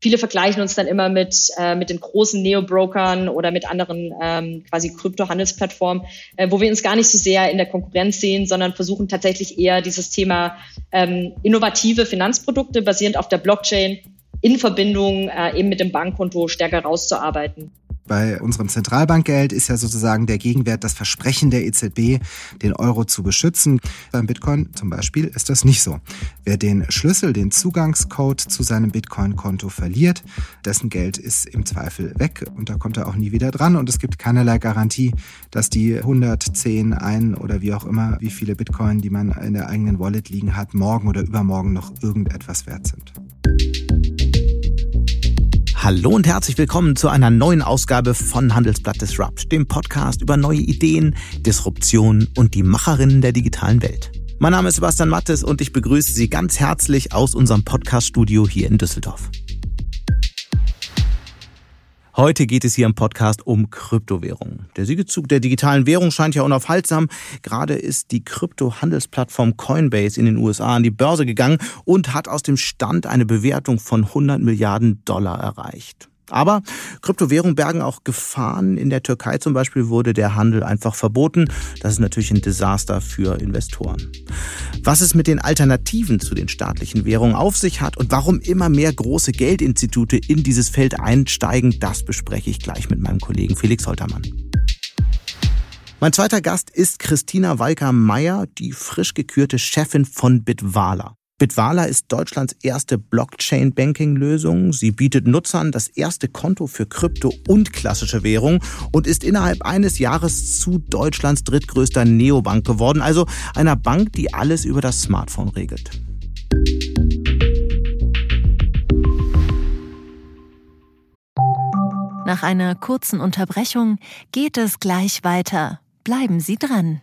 Viele vergleichen uns dann immer mit, äh, mit den großen Neo-Brokern oder mit anderen ähm, quasi Krypto-Handelsplattformen, äh, wo wir uns gar nicht so sehr in der Konkurrenz sehen, sondern versuchen tatsächlich eher dieses Thema ähm, innovative Finanzprodukte basierend auf der Blockchain in Verbindung äh, eben mit dem Bankkonto stärker rauszuarbeiten. Bei unserem Zentralbankgeld ist ja sozusagen der Gegenwert das Versprechen der EZB, den Euro zu beschützen. Beim Bitcoin zum Beispiel ist das nicht so. Wer den Schlüssel, den Zugangscode zu seinem Bitcoin-Konto verliert, dessen Geld ist im Zweifel weg und da kommt er auch nie wieder dran und es gibt keinerlei Garantie, dass die 110, ein oder wie auch immer, wie viele Bitcoin, die man in der eigenen Wallet liegen hat, morgen oder übermorgen noch irgendetwas wert sind. Hallo und herzlich willkommen zu einer neuen Ausgabe von Handelsblatt Disrupt, dem Podcast über neue Ideen, Disruption und die Macherinnen der digitalen Welt. Mein Name ist Sebastian Mattes und ich begrüße Sie ganz herzlich aus unserem Podcaststudio hier in Düsseldorf. Heute geht es hier im Podcast um Kryptowährungen. Der Siegezug der digitalen Währung scheint ja unaufhaltsam. Gerade ist die Kryptohandelsplattform Coinbase in den USA an die Börse gegangen und hat aus dem Stand eine Bewertung von 100 Milliarden Dollar erreicht. Aber Kryptowährungen bergen auch Gefahren. In der Türkei zum Beispiel wurde der Handel einfach verboten. Das ist natürlich ein Desaster für Investoren. Was es mit den Alternativen zu den staatlichen Währungen auf sich hat und warum immer mehr große Geldinstitute in dieses Feld einsteigen, das bespreche ich gleich mit meinem Kollegen Felix Holtermann. Mein zweiter Gast ist Christina Walker-Meyer, die frisch gekürte Chefin von Bitwala. Bitwala ist Deutschlands erste Blockchain-Banking-Lösung. Sie bietet Nutzern das erste Konto für Krypto und klassische Währung und ist innerhalb eines Jahres zu Deutschlands drittgrößter Neobank geworden, also einer Bank, die alles über das Smartphone regelt. Nach einer kurzen Unterbrechung geht es gleich weiter. Bleiben Sie dran.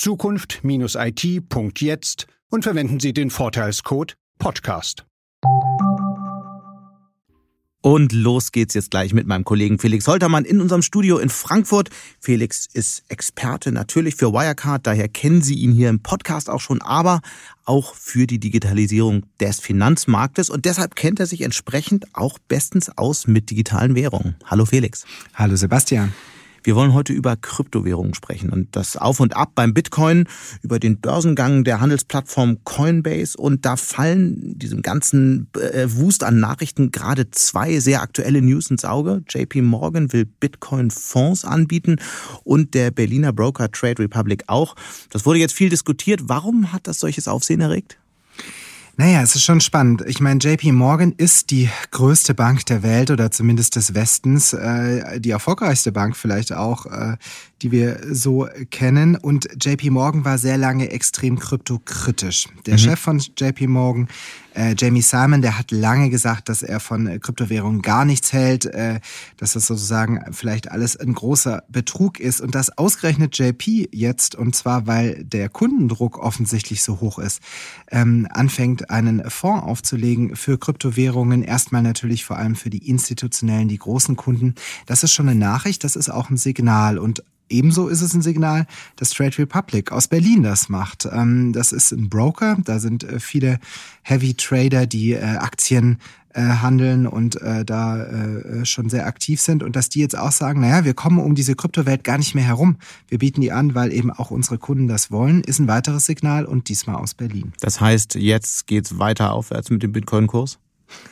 zukunft-it.jetzt und verwenden Sie den Vorteilscode Podcast. Und los geht's jetzt gleich mit meinem Kollegen Felix Holtermann in unserem Studio in Frankfurt. Felix ist Experte natürlich für Wirecard, daher kennen Sie ihn hier im Podcast auch schon, aber auch für die Digitalisierung des Finanzmarktes und deshalb kennt er sich entsprechend auch bestens aus mit digitalen Währungen. Hallo Felix. Hallo Sebastian. Wir wollen heute über Kryptowährungen sprechen und das Auf und Ab beim Bitcoin, über den Börsengang der Handelsplattform Coinbase und da fallen diesem ganzen äh, Wust an Nachrichten gerade zwei sehr aktuelle News ins Auge. JP Morgan will Bitcoin-Fonds anbieten und der Berliner Broker Trade Republic auch. Das wurde jetzt viel diskutiert. Warum hat das solches Aufsehen erregt? Naja, es ist schon spannend. Ich meine, JP Morgan ist die größte Bank der Welt oder zumindest des Westens, äh, die erfolgreichste Bank vielleicht auch, äh, die wir so kennen. Und JP Morgan war sehr lange extrem kryptokritisch. Der mhm. Chef von JP Morgan äh, Jamie Simon, der hat lange gesagt, dass er von äh, Kryptowährungen gar nichts hält, äh, dass das sozusagen vielleicht alles ein großer Betrug ist und das ausgerechnet JP jetzt, und zwar weil der Kundendruck offensichtlich so hoch ist, ähm, anfängt, einen Fonds aufzulegen für Kryptowährungen, erstmal natürlich vor allem für die institutionellen, die großen Kunden. Das ist schon eine Nachricht, das ist auch ein Signal und Ebenso ist es ein Signal, dass Trade Republic aus Berlin das macht. Ähm, das ist ein Broker, da sind äh, viele Heavy Trader, die äh, Aktien äh, handeln und da schon sehr aktiv sind und dass die jetzt auch sagen, naja, wir kommen um diese Kryptowelt gar nicht mehr herum. Wir bieten die an, weil eben auch unsere Kunden das wollen, ist ein weiteres Signal und diesmal aus Berlin. Das heißt, jetzt geht's weiter aufwärts mit dem Bitcoin-Kurs?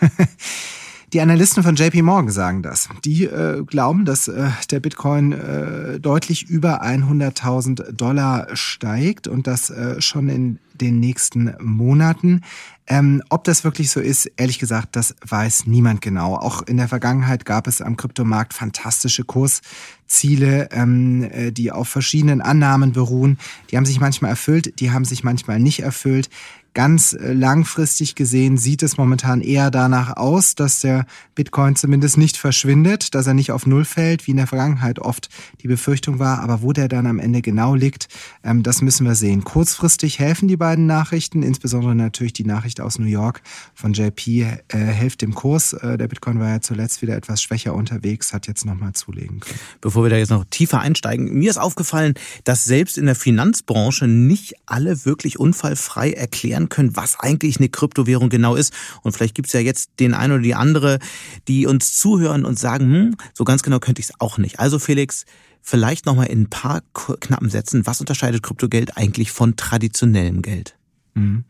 Die Analysten von JP Morgan sagen das. Die äh, glauben, dass äh, der Bitcoin äh, deutlich über 100.000 Dollar steigt und das äh, schon in den nächsten Monaten. Ähm, ob das wirklich so ist, ehrlich gesagt, das weiß niemand genau. Auch in der Vergangenheit gab es am Kryptomarkt fantastische Kursziele, ähm, äh, die auf verschiedenen Annahmen beruhen. Die haben sich manchmal erfüllt, die haben sich manchmal nicht erfüllt. Ganz äh, langfristig gesehen sieht es momentan eher danach aus, dass der Bitcoin zumindest nicht verschwindet, dass er nicht auf Null fällt, wie in der Vergangenheit oft die Befürchtung war. Aber wo der dann am Ende genau liegt, ähm, das müssen wir sehen. Kurzfristig helfen die beiden Nachrichten, insbesondere natürlich die Nachricht aus New York von JP, äh, hilft dem Kurs. Äh, der Bitcoin war ja zuletzt wieder etwas schwächer unterwegs, hat jetzt nochmal zulegen können. Bevor wir da jetzt noch tiefer einsteigen, mir ist aufgefallen, dass selbst in der Finanzbranche nicht alle wirklich unfallfrei erklären können, was eigentlich eine Kryptowährung genau ist. Und vielleicht gibt es ja jetzt den einen oder die andere, die uns zuhören und sagen, hm, so ganz genau könnte ich es auch nicht. Also Felix, vielleicht nochmal in ein paar knappen Sätzen, was unterscheidet Kryptogeld eigentlich von traditionellem Geld? Mhm.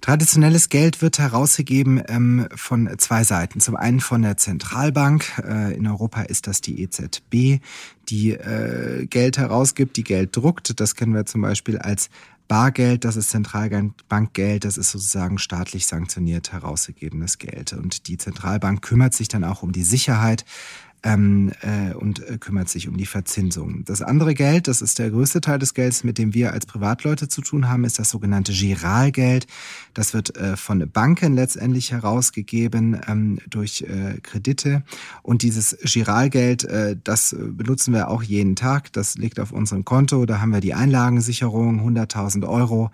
Traditionelles Geld wird herausgegeben ähm, von zwei Seiten. Zum einen von der Zentralbank. Äh, in Europa ist das die EZB, die äh, Geld herausgibt, die Geld druckt. Das kennen wir zum Beispiel als Bargeld, das ist Zentralbankgeld, das ist sozusagen staatlich sanktioniert herausgegebenes Geld. Und die Zentralbank kümmert sich dann auch um die Sicherheit ähm, äh, und äh, kümmert sich um die Verzinsung. Das andere Geld, das ist der größte Teil des Gelds, mit dem wir als Privatleute zu tun haben, ist das sogenannte Giralgeld. Das wird äh, von Banken letztendlich herausgegeben ähm, durch äh, Kredite. Und dieses Giralgeld, äh, das benutzen wir auch jeden Tag. Das liegt auf unserem Konto. Da haben wir die Einlagensicherung, 100.000 Euro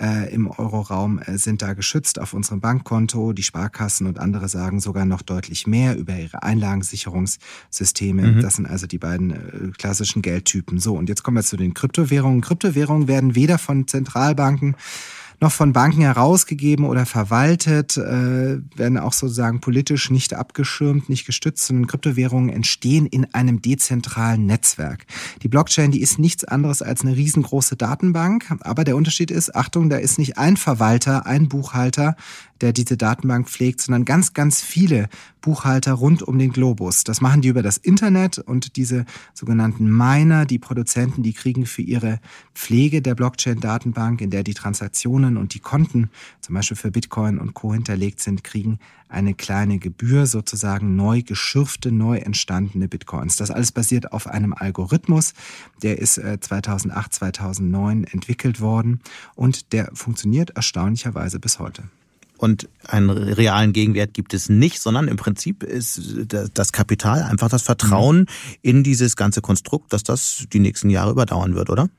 äh, im Euroraum äh, sind da geschützt auf unserem Bankkonto. Die Sparkassen und andere sagen sogar noch deutlich mehr über ihre Einlagensicherungssysteme. Mhm. Das sind also die beiden äh, klassischen Geldtypen. So, und jetzt kommen wir zu den Kryptowährungen. Kryptowährungen werden weder von Zentralbanken noch von Banken herausgegeben oder verwaltet, äh, werden auch sozusagen politisch nicht abgeschirmt, nicht gestützt, sondern Kryptowährungen entstehen in einem dezentralen Netzwerk. Die Blockchain, die ist nichts anderes als eine riesengroße Datenbank, aber der Unterschied ist, Achtung, da ist nicht ein Verwalter, ein Buchhalter, der diese Datenbank pflegt, sondern ganz, ganz viele Buchhalter rund um den Globus. Das machen die über das Internet und diese sogenannten Miner, die Produzenten, die kriegen für ihre Pflege der Blockchain-Datenbank, in der die Transaktionen und die Konten, zum Beispiel für Bitcoin und Co. hinterlegt sind, kriegen eine kleine Gebühr, sozusagen neu geschürfte, neu entstandene Bitcoins. Das alles basiert auf einem Algorithmus, der ist 2008, äh, 2009 entwickelt worden und der funktioniert erstaunlicherweise bis heute und einen realen Gegenwert gibt es nicht, sondern im Prinzip ist das Kapital einfach das Vertrauen in dieses ganze Konstrukt, dass das die nächsten Jahre überdauern wird, oder?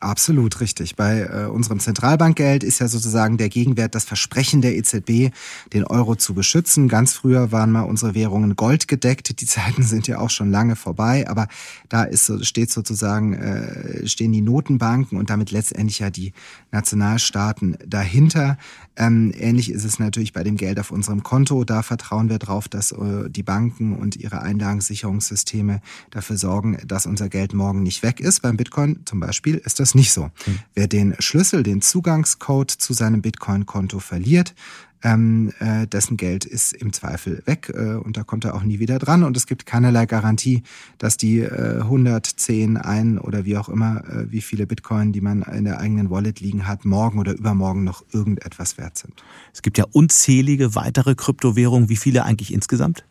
Absolut richtig. Bei äh, unserem Zentralbankgeld ist ja sozusagen der Gegenwert das Versprechen der EZB, den Euro zu beschützen. Ganz früher waren mal unsere Währungen goldgedeckt. Die Zeiten sind ja auch schon lange vorbei, aber da ist steht sozusagen äh, stehen die Notenbanken und damit letztendlich ja die Nationalstaaten dahinter. Ähm, ähnlich ist es natürlich bei dem Geld auf unserem Konto. Da vertrauen wir darauf, dass äh, die Banken und ihre Einlagensicherungssysteme dafür sorgen, dass unser Geld morgen nicht weg ist. Beim Bitcoin zum Beispiel ist das nicht so. Mhm. Wer den Schlüssel, den Zugangscode zu seinem Bitcoin-Konto verliert, ähm, äh, dessen Geld ist im Zweifel weg äh, und da kommt er auch nie wieder dran und es gibt keinerlei Garantie, dass die äh, 110, ein oder wie auch immer, äh, wie viele Bitcoin, die man in der eigenen Wallet liegen hat, morgen oder übermorgen noch irgendetwas wert sind. Es gibt ja unzählige weitere Kryptowährungen. Wie viele eigentlich insgesamt?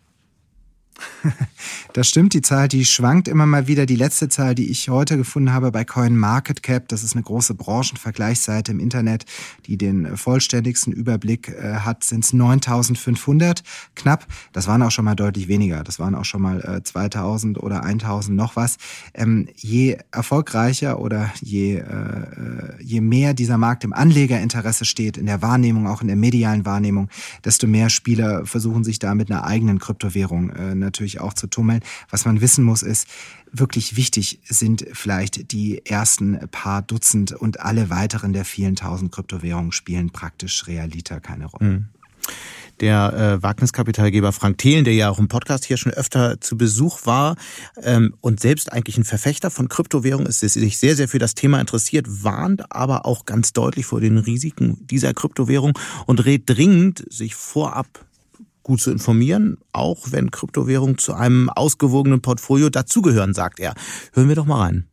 Das stimmt, die Zahl, die schwankt immer mal wieder. Die letzte Zahl, die ich heute gefunden habe bei CoinMarketCap, das ist eine große Branchenvergleichsseite im Internet, die den vollständigsten Überblick äh, hat, sind es 9500 knapp. Das waren auch schon mal deutlich weniger. Das waren auch schon mal äh, 2000 oder 1000 noch was. Ähm, je erfolgreicher oder je, äh, je mehr dieser Markt im Anlegerinteresse steht, in der Wahrnehmung, auch in der medialen Wahrnehmung, desto mehr Spieler versuchen sich da mit einer eigenen Kryptowährung äh, natürlich auch zu tummeln. Was man wissen muss, ist, wirklich wichtig sind vielleicht die ersten paar Dutzend und alle weiteren der vielen tausend Kryptowährungen spielen praktisch realiter keine Rolle. Mhm der äh, Wagniskapitalgeber Frank Thelen, der ja auch im Podcast hier schon öfter zu Besuch war ähm, und selbst eigentlich ein Verfechter von Kryptowährungen ist, sich sehr, sehr für das Thema interessiert, warnt aber auch ganz deutlich vor den Risiken dieser Kryptowährung und rät dringend, sich vorab gut zu informieren, auch wenn Kryptowährungen zu einem ausgewogenen Portfolio dazugehören, sagt er. Hören wir doch mal rein.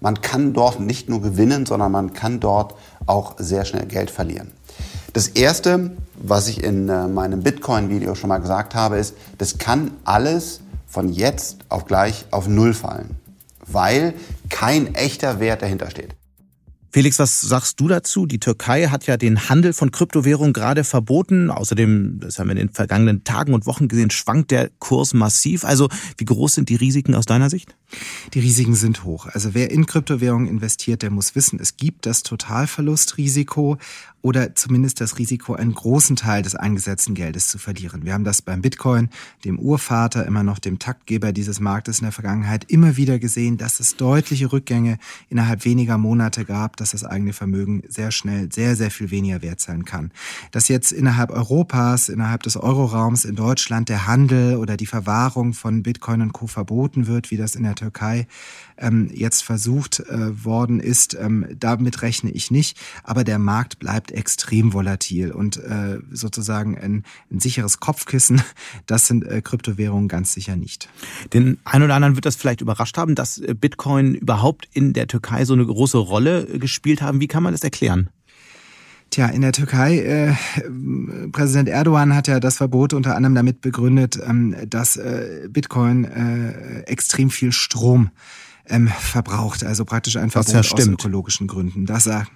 Man kann dort nicht nur gewinnen, sondern man kann dort auch sehr schnell Geld verlieren. Das Erste, was ich in äh, meinem Bitcoin-Video schon mal gesagt habe, ist, das kann alles von jetzt auf gleich auf Null fallen, weil kein echter Wert dahinter steht. Felix, was sagst du dazu? Die Türkei hat ja den Handel von Kryptowährungen gerade verboten. Außerdem, das haben wir in den vergangenen Tagen und Wochen gesehen, schwankt der Kurs massiv. Also wie groß sind die Risiken aus deiner Sicht? Die Risiken sind hoch. Also wer in Kryptowährungen investiert, der muss wissen, es gibt das Totalverlustrisiko oder zumindest das Risiko, einen großen Teil des eingesetzten Geldes zu verlieren. Wir haben das beim Bitcoin, dem Urvater, immer noch dem Taktgeber dieses Marktes in der Vergangenheit, immer wieder gesehen, dass es deutliche Rückgänge innerhalb weniger Monate gab, dass das eigene Vermögen sehr schnell sehr, sehr viel weniger wert sein kann. Dass jetzt innerhalb Europas, innerhalb des Euroraums in Deutschland der Handel oder die Verwahrung von Bitcoin und Co. verboten wird, wie das in der ähm, jetzt versucht äh, worden ist, ähm, damit rechne ich nicht. Aber der Markt bleibt extrem volatil und äh, sozusagen ein, ein sicheres Kopfkissen, das sind äh, Kryptowährungen ganz sicher nicht. Den einen oder anderen wird das vielleicht überrascht haben, dass äh, Bitcoin überhaupt in der Türkei so eine große Rolle äh, gespielt haben. Wie kann man das erklären? Tja, in der Türkei, äh, Präsident Erdogan hat ja das Verbot unter anderem damit begründet, ähm, dass äh, Bitcoin äh, extrem viel Strom ähm, verbraucht, also praktisch ein Verbot ja aus ökologischen Gründen. Das er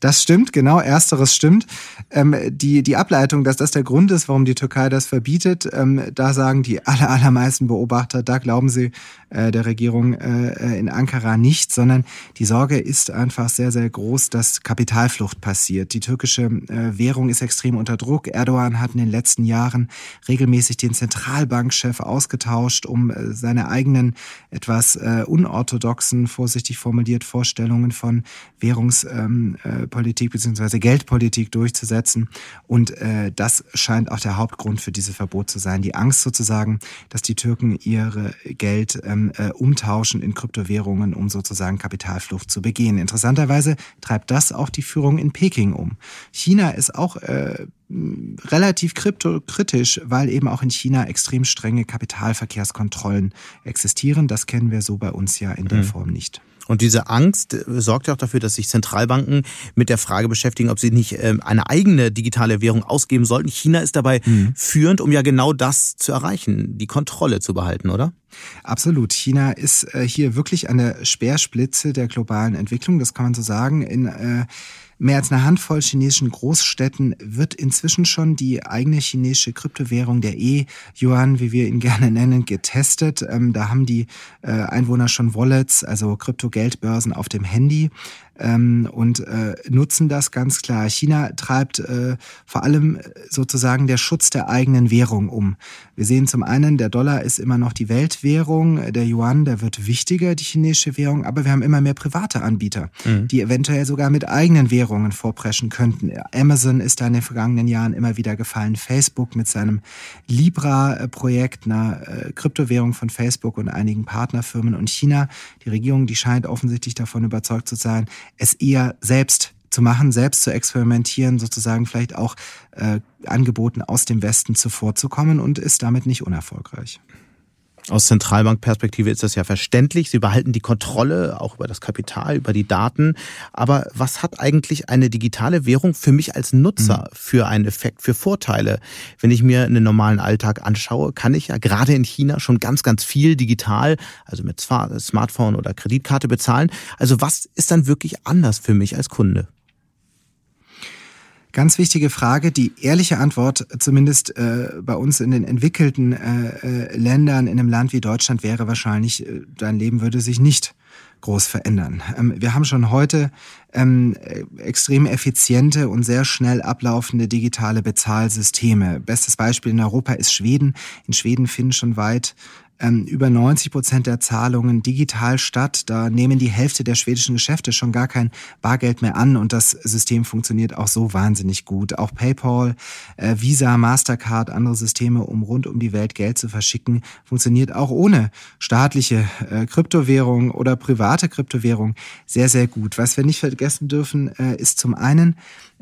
das stimmt, genau, ersteres stimmt. Ähm, die, die Ableitung, dass das der Grund ist, warum die Türkei das verbietet, ähm, da sagen die aller, allermeisten Beobachter, da glauben sie äh, der Regierung äh, in Ankara nicht, sondern die Sorge ist einfach sehr, sehr groß, dass Kapitalflucht passiert. Die türkische äh, Währung ist extrem unter Druck. Erdogan hat in den letzten Jahren regelmäßig den Zentralbankchef ausgetauscht, um äh, seine eigenen etwas äh, unorthodoxen, vorsichtig formuliert Vorstellungen von Währungs ähm, äh, Politik bzw. Geldpolitik durchzusetzen. Und äh, das scheint auch der Hauptgrund für dieses Verbot zu sein. Die Angst sozusagen, dass die Türken ihre Geld ähm, äh, umtauschen in Kryptowährungen, um sozusagen Kapitalflucht zu begehen. Interessanterweise treibt das auch die Führung in Peking um. China ist auch äh, relativ kryptokritisch, weil eben auch in China extrem strenge Kapitalverkehrskontrollen existieren. Das kennen wir so bei uns ja in der mhm. Form nicht. Und diese Angst äh, sorgt ja auch dafür, dass sich Zentralbanken mit der Frage beschäftigen, ob sie nicht ähm, eine eigene digitale Währung ausgeben sollten. China ist dabei mhm. führend, um ja genau das zu erreichen, die Kontrolle zu behalten, oder? Absolut. China ist äh, hier wirklich an der Speerspitze der globalen Entwicklung, das kann man so sagen. In äh, mehr als eine Handvoll chinesischen Großstädten wird inzwischen schon die eigene chinesische Kryptowährung, der E-Yuan, wie wir ihn gerne nennen, getestet. Ähm, da haben die äh, Einwohner schon Wallets, also Kryptogeldbörsen auf dem Handy ähm, und äh, nutzen das ganz klar. China treibt äh, vor allem sozusagen der Schutz der eigenen Währung um. Wir sehen zum einen, der Dollar ist immer noch die Weltwährung, der Yuan, der wird wichtiger, die chinesische Währung, aber wir haben immer mehr private Anbieter, mhm. die eventuell sogar mit eigenen Währungen vorpreschen könnten. Amazon ist da in den vergangenen Jahren immer wieder gefallen, Facebook mit seinem Libra-Projekt, einer äh, Kryptowährung von Facebook und einigen Partnerfirmen und China, die Regierung, die scheint offensichtlich davon überzeugt zu sein, es eher selbst zu machen, selbst zu experimentieren, sozusagen vielleicht auch äh, Angeboten aus dem Westen zuvorzukommen und ist damit nicht unerfolgreich. Aus Zentralbankperspektive ist das ja verständlich. Sie behalten die Kontrolle auch über das Kapital, über die Daten. Aber was hat eigentlich eine digitale Währung für mich als Nutzer mhm. für einen Effekt, für Vorteile? Wenn ich mir einen normalen Alltag anschaue, kann ich ja gerade in China schon ganz, ganz viel digital, also mit Smartphone oder Kreditkarte bezahlen. Also was ist dann wirklich anders für mich als Kunde? Ganz wichtige Frage. Die ehrliche Antwort, zumindest äh, bei uns in den entwickelten äh, äh, Ländern, in einem Land wie Deutschland, wäre wahrscheinlich, äh, dein Leben würde sich nicht groß verändern. Ähm, wir haben schon heute ähm, extrem effiziente und sehr schnell ablaufende digitale Bezahlsysteme. Bestes Beispiel in Europa ist Schweden. In Schweden finden schon weit ähm, über 90 Prozent der Zahlungen digital statt. Da nehmen die Hälfte der schwedischen Geschäfte schon gar kein Bargeld mehr an und das System funktioniert auch so wahnsinnig gut. Auch PayPal, äh, Visa, Mastercard, andere Systeme, um rund um die Welt Geld zu verschicken, funktioniert auch ohne staatliche äh, Kryptowährung oder private Kryptowährung sehr, sehr gut. Was wir nicht vergessen dürfen, äh, ist zum einen,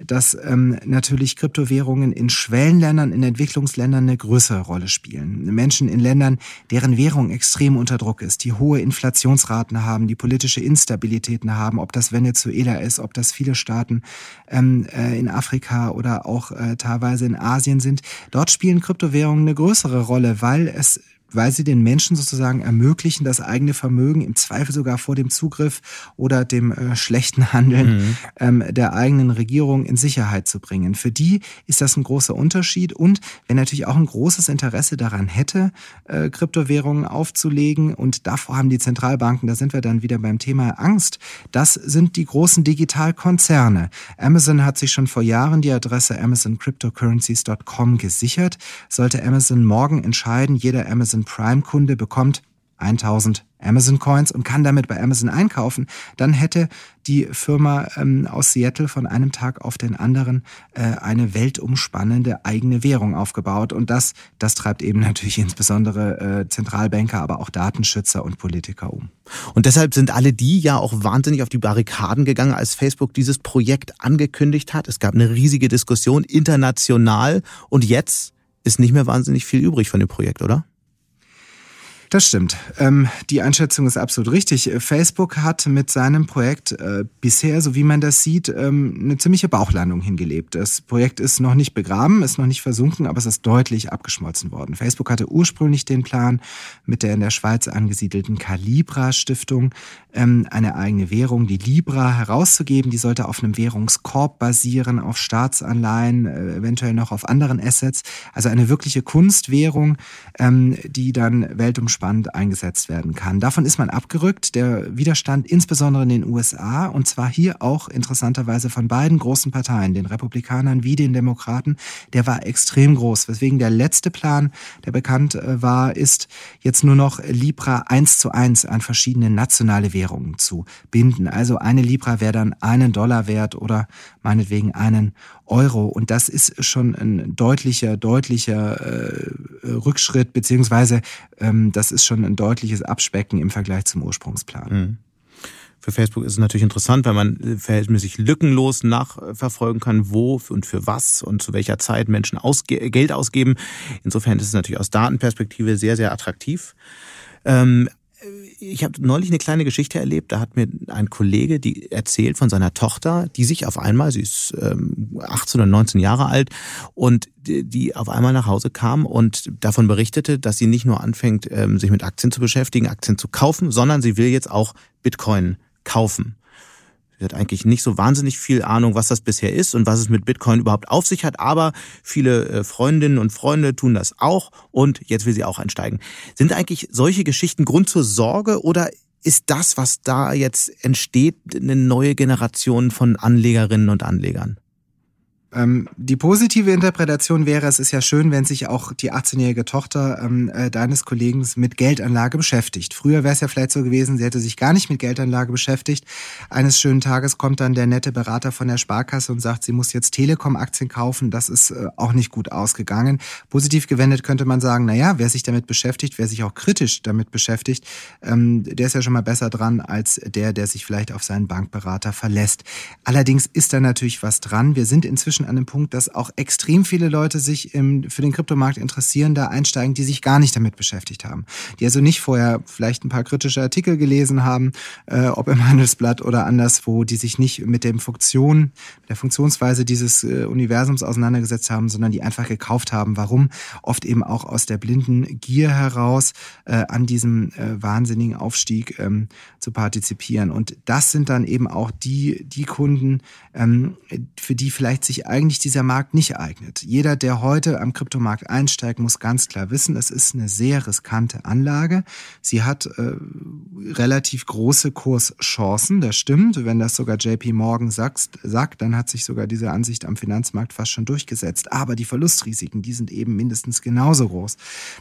dass ähm, natürlich Kryptowährungen in Schwellenländern, in Entwicklungsländern eine größere Rolle spielen. Menschen in Ländern, deren Währung extrem unter Druck ist, die hohe Inflationsraten haben, die politische Instabilitäten haben, ob das Venezuela ist, ob das viele Staaten ähm, äh, in Afrika oder auch äh, teilweise in Asien sind. Dort spielen Kryptowährungen eine größere Rolle, weil es weil sie den Menschen sozusagen ermöglichen, das eigene Vermögen im Zweifel sogar vor dem Zugriff oder dem äh, schlechten Handeln mhm. ähm, der eigenen Regierung in Sicherheit zu bringen. Für die ist das ein großer Unterschied und wer natürlich auch ein großes Interesse daran hätte, äh, Kryptowährungen aufzulegen und davor haben die Zentralbanken, da sind wir dann wieder beim Thema Angst, das sind die großen Digitalkonzerne. Amazon hat sich schon vor Jahren die Adresse amazoncryptocurrencies.com gesichert. Sollte Amazon morgen entscheiden, jeder Amazon Prime-Kunde bekommt 1000 Amazon Coins und kann damit bei Amazon einkaufen, dann hätte die Firma ähm, aus Seattle von einem Tag auf den anderen äh, eine weltumspannende eigene Währung aufgebaut. Und das, das treibt eben natürlich insbesondere äh, Zentralbanker, aber auch Datenschützer und Politiker um. Und deshalb sind alle die ja auch wahnsinnig auf die Barrikaden gegangen, als Facebook dieses Projekt angekündigt hat. Es gab eine riesige Diskussion international und jetzt ist nicht mehr wahnsinnig viel übrig von dem Projekt, oder? Das stimmt. Ähm, die Einschätzung ist absolut richtig. Facebook hat mit seinem Projekt äh, bisher, so wie man das sieht, ähm, eine ziemliche Bauchlandung hingelebt. Das Projekt ist noch nicht begraben, ist noch nicht versunken, aber es ist deutlich abgeschmolzen worden. Facebook hatte ursprünglich den Plan, mit der in der Schweiz angesiedelten Calibra Stiftung ähm, eine eigene Währung, die Libra, herauszugeben. Die sollte auf einem Währungskorb basieren, auf Staatsanleihen, äh, eventuell noch auf anderen Assets. Also eine wirkliche Kunstwährung, ähm, die dann weltumspannend spannend eingesetzt werden kann. Davon ist man abgerückt. Der Widerstand insbesondere in den USA und zwar hier auch interessanterweise von beiden großen Parteien, den Republikanern wie den Demokraten, der war extrem groß. Weswegen der letzte Plan, der bekannt äh, war, ist jetzt nur noch Libra eins zu eins an verschiedene nationale Währungen zu binden. Also eine Libra wäre dann einen Dollar wert oder meinetwegen einen Euro. Und das ist schon ein deutlicher, deutlicher äh, Rückschritt, beziehungsweise ähm, das ist schon ein deutliches Abspecken im Vergleich zum Ursprungsplan. Mhm. Für Facebook ist es natürlich interessant, weil man äh, verhältnismäßig lückenlos nachverfolgen kann, wo und für was und zu welcher Zeit Menschen ausge Geld ausgeben. Insofern ist es natürlich aus Datenperspektive sehr, sehr attraktiv. Ähm, ich habe neulich eine kleine Geschichte erlebt. Da hat mir ein Kollege die erzählt von seiner Tochter, die sich auf einmal, sie ist ähm, 18 oder 19 Jahre alt, und die auf einmal nach Hause kam und davon berichtete, dass sie nicht nur anfängt, ähm, sich mit Aktien zu beschäftigen, Aktien zu kaufen, sondern sie will jetzt auch Bitcoin kaufen. Sie hat eigentlich nicht so wahnsinnig viel Ahnung, was das bisher ist und was es mit Bitcoin überhaupt auf sich hat, aber viele äh, Freundinnen und Freunde tun das auch und jetzt will sie auch einsteigen. Sind eigentlich solche Geschichten Grund zur Sorge oder ist das, was da jetzt entsteht, eine neue Generation von Anlegerinnen und Anlegern? Ähm, die positive Interpretation wäre, es ist ja schön, wenn sich auch die 18-jährige Tochter ähm, äh, deines Kollegen mit Geldanlage beschäftigt. Früher wäre es ja vielleicht so gewesen, sie hätte sich gar nicht mit Geldanlage beschäftigt. Eines schönen Tages kommt dann der nette Berater von der Sparkasse und sagt, sie muss jetzt Telekom-Aktien kaufen. Das ist äh, auch nicht gut ausgegangen. Positiv gewendet könnte man sagen, na ja, wer sich damit beschäftigt, wer sich auch kritisch damit beschäftigt, ähm, der ist ja schon mal besser dran als der, der sich vielleicht auf seinen Bankberater verlässt. Allerdings ist da natürlich was dran. Wir sind inzwischen inzwischen an dem Punkt, dass auch extrem viele Leute sich im, für den Kryptomarkt interessieren, da einsteigen, die sich gar nicht damit beschäftigt haben. Die also nicht vorher vielleicht ein paar kritische Artikel gelesen haben, äh, ob im Handelsblatt oder anderswo, die sich nicht mit dem Funktion, der Funktionsweise dieses äh, Universums auseinandergesetzt haben, sondern die einfach gekauft haben. Warum? Oft eben auch aus der blinden Gier heraus äh, an diesem äh, wahnsinnigen Aufstieg ähm, zu partizipieren. Und das sind dann eben auch die, die Kunden, ähm, für die vielleicht sich eigentlich dieser Markt nicht eignet. Jeder, der heute am Kryptomarkt einsteigt, muss ganz klar wissen, es ist eine sehr riskante Anlage. Sie hat äh, relativ große Kurschancen, das stimmt. Wenn das sogar JP Morgan sagt, sagt, dann hat sich sogar diese Ansicht am Finanzmarkt fast schon durchgesetzt. Aber die Verlustrisiken, die sind eben mindestens genauso groß.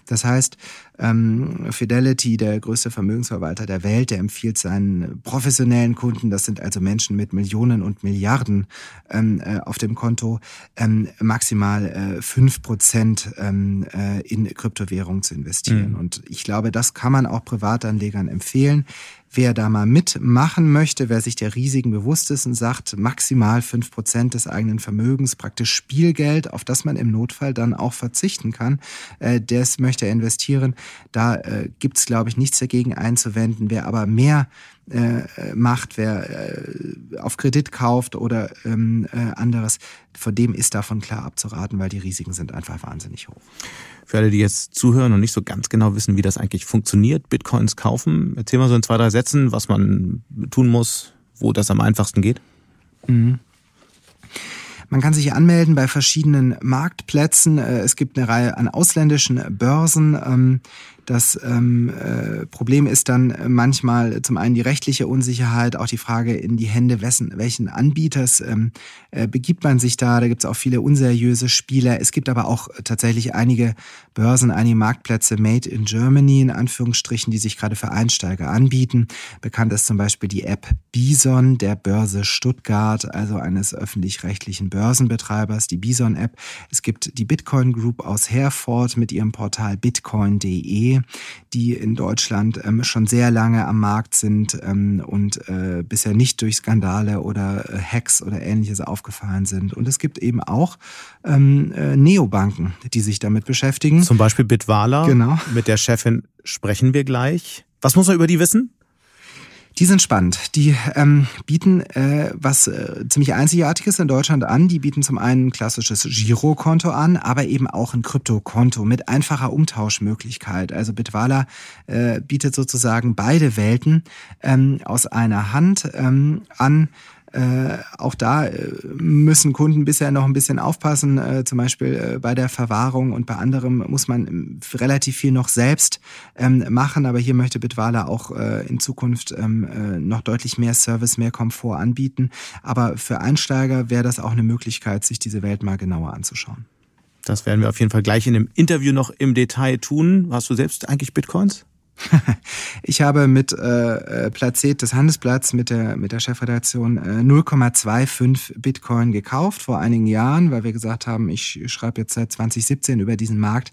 Das heißt, ähm, Fidelity, der größte Vermögensverwalter der Welt, der empfiehlt seinen professionellen Kunden, das sind also Menschen mit Millionen und Milliarden ähm, äh, auf dem Konto, Konto ähm, maximal äh, Prozent ähm, äh, in Kryptowährungen zu investieren. Mhm. Und ich glaube, das kann man auch Privatanlegern empfehlen. Wer da mal mitmachen möchte, wer sich der Risiken bewusst ist und sagt, maximal fünf Prozent des eigenen Vermögens, praktisch Spielgeld, auf das man im Notfall dann auch verzichten kann, äh, das möchte er investieren. Da äh, gibt es, glaube ich, nichts dagegen einzuwenden. Wer aber mehr äh, macht, wer äh, auf Kredit kauft oder ähm, äh, anderes, von dem ist davon klar abzuraten, weil die Risiken sind einfach wahnsinnig hoch. Für alle, die jetzt zuhören und nicht so ganz genau wissen, wie das eigentlich funktioniert, Bitcoins kaufen, erzähl mal so in zwei, drei Sätzen, was man tun muss, wo das am einfachsten geht. Mhm. Man kann sich anmelden bei verschiedenen Marktplätzen. Äh, es gibt eine Reihe an ausländischen Börsen. Das ähm, äh, Problem ist dann manchmal zum einen die rechtliche Unsicherheit, auch die Frage in die Hände wessen, welchen Anbieters ähm, äh, begibt man sich da. Da gibt es auch viele unseriöse Spieler. Es gibt aber auch tatsächlich einige Börsen, einige Marktplätze made in Germany in Anführungsstrichen, die sich gerade für Einsteiger anbieten. Bekannt ist zum Beispiel die App Bison der Börse Stuttgart, also eines öffentlich-rechtlichen Börsenbetreibers, die Bison App. Es gibt die Bitcoin Group aus Herford mit ihrem Portal bitcoin.de die in Deutschland ähm, schon sehr lange am Markt sind ähm, und äh, bisher nicht durch Skandale oder äh, Hacks oder ähnliches aufgefallen sind. Und es gibt eben auch ähm, äh, Neobanken, die sich damit beschäftigen. Zum Beispiel Bitwala. Genau. Mit der Chefin sprechen wir gleich. Was muss man über die wissen? Die sind spannend. Die ähm, bieten äh, was äh, ziemlich Einzigartiges in Deutschland an. Die bieten zum einen ein klassisches Girokonto an, aber eben auch ein Kryptokonto mit einfacher Umtauschmöglichkeit. Also Bitwala äh, bietet sozusagen beide Welten ähm, aus einer Hand ähm, an äh, auch da äh, müssen Kunden bisher noch ein bisschen aufpassen, äh, zum Beispiel äh, bei der Verwahrung und bei anderem muss man ähm, relativ viel noch selbst ähm, machen, aber hier möchte Bitwala auch äh, in Zukunft ähm, äh, noch deutlich mehr Service, mehr Komfort anbieten. Aber für Einsteiger wäre das auch eine Möglichkeit, sich diese Welt mal genauer anzuschauen. Das werden wir auf jeden Fall gleich in dem Interview noch im Detail tun. Hast du selbst eigentlich Bitcoins? ich habe mit äh, äh Placet des Handelsblatts mit der, mit der Chefredaktion äh, 0,25 Bitcoin gekauft vor einigen Jahren, weil wir gesagt haben, ich schreibe jetzt seit 2017 über diesen Markt.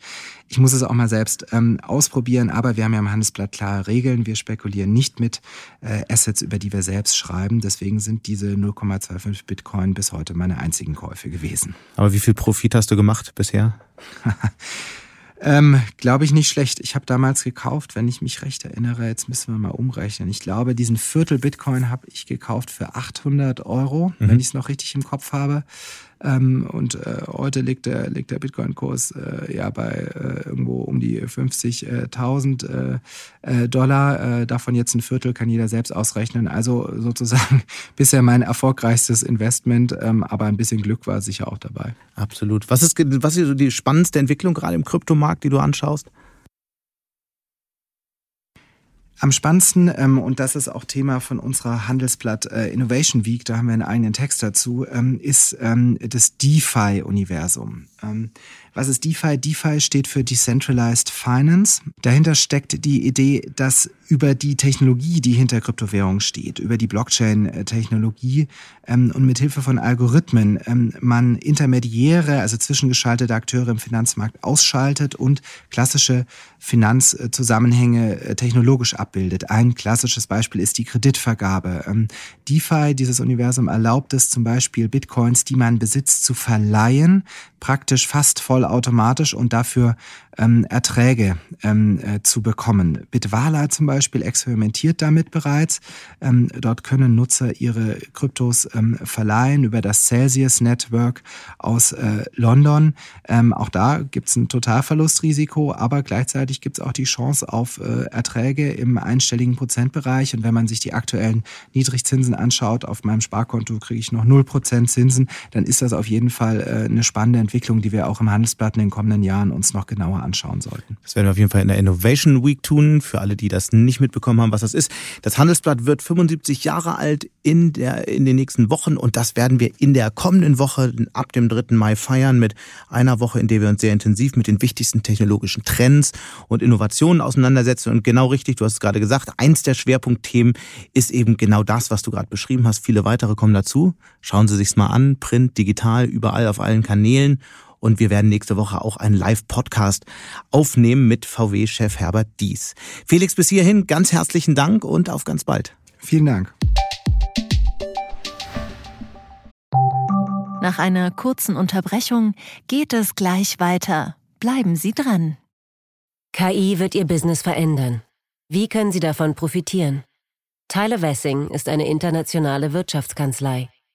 Ich muss es auch mal selbst ähm, ausprobieren, aber wir haben ja im Handelsblatt klare Regeln. Wir spekulieren nicht mit äh, Assets, über die wir selbst schreiben. Deswegen sind diese 0,25 Bitcoin bis heute meine einzigen Käufe gewesen. Aber wie viel Profit hast du gemacht bisher? Ähm, glaube ich nicht schlecht. Ich habe damals gekauft, wenn ich mich recht erinnere, jetzt müssen wir mal umrechnen. Ich glaube, diesen Viertel Bitcoin habe ich gekauft für 800 Euro, mhm. wenn ich es noch richtig im Kopf habe. Ähm, und äh, heute liegt der, liegt der Bitcoin-Kurs äh, ja bei äh, irgendwo um die 50.000 äh, äh, Dollar. Äh, davon jetzt ein Viertel kann jeder selbst ausrechnen. Also sozusagen bisher mein erfolgreichstes Investment, ähm, aber ein bisschen Glück war sicher auch dabei. Absolut. Was ist, was ist so die spannendste Entwicklung gerade im Kryptomarkt, die du anschaust? Am spannendsten, ähm, und das ist auch Thema von unserer Handelsblatt äh, Innovation Week, da haben wir einen eigenen Text dazu, ähm, ist ähm, das DeFi-Universum. Was ist DeFi? DeFi steht für Decentralized Finance. Dahinter steckt die Idee, dass über die Technologie, die hinter Kryptowährungen steht, über die Blockchain-Technologie ähm, und mit Hilfe von Algorithmen ähm, man Intermediäre, also zwischengeschaltete Akteure im Finanzmarkt ausschaltet und klassische Finanzzusammenhänge äh, technologisch abbildet. Ein klassisches Beispiel ist die Kreditvergabe. Ähm, DeFi, dieses Universum, erlaubt es zum Beispiel Bitcoins, die man besitzt, zu verleihen, praktisch fast vollautomatisch und dafür ähm, Erträge ähm, äh, zu bekommen. Bitwala zum Beispiel experimentiert damit bereits. Ähm, dort können Nutzer ihre Kryptos ähm, verleihen über das Celsius Network aus äh, London. Ähm, auch da gibt es ein Totalverlustrisiko, aber gleichzeitig gibt es auch die Chance auf äh, Erträge im einstelligen Prozentbereich. Und wenn man sich die aktuellen Niedrigzinsen anschaut, auf meinem Sparkonto kriege ich noch 0% Zinsen, dann ist das auf jeden Fall äh, eine spannende Entwicklung, die wir auch im Handelsblatt in den kommenden Jahren uns noch genauer anschauen sollten. Das werden wir auf jeden Fall in der Innovation Week tun. Für alle, die das nicht mitbekommen haben, was das ist. Das Handelsblatt wird 75 Jahre alt in, der, in den nächsten Wochen und das werden wir in der kommenden Woche ab dem 3. Mai feiern mit einer Woche, in der wir uns sehr intensiv mit den wichtigsten technologischen Trends und Innovationen auseinandersetzen. Und genau richtig, du hast es gerade gesagt, eins der Schwerpunktthemen ist eben genau das, was du gerade beschrieben hast. Viele weitere kommen dazu. Schauen Sie sich's mal an, Print, digital, überall auf allen Kanälen. Und wir werden nächste Woche auch einen Live-Podcast aufnehmen mit VW-Chef Herbert Dies. Felix, bis hierhin ganz herzlichen Dank und auf ganz bald. Vielen Dank. Nach einer kurzen Unterbrechung geht es gleich weiter. Bleiben Sie dran. KI wird Ihr Business verändern. Wie können Sie davon profitieren? Tyler Wessing ist eine internationale Wirtschaftskanzlei.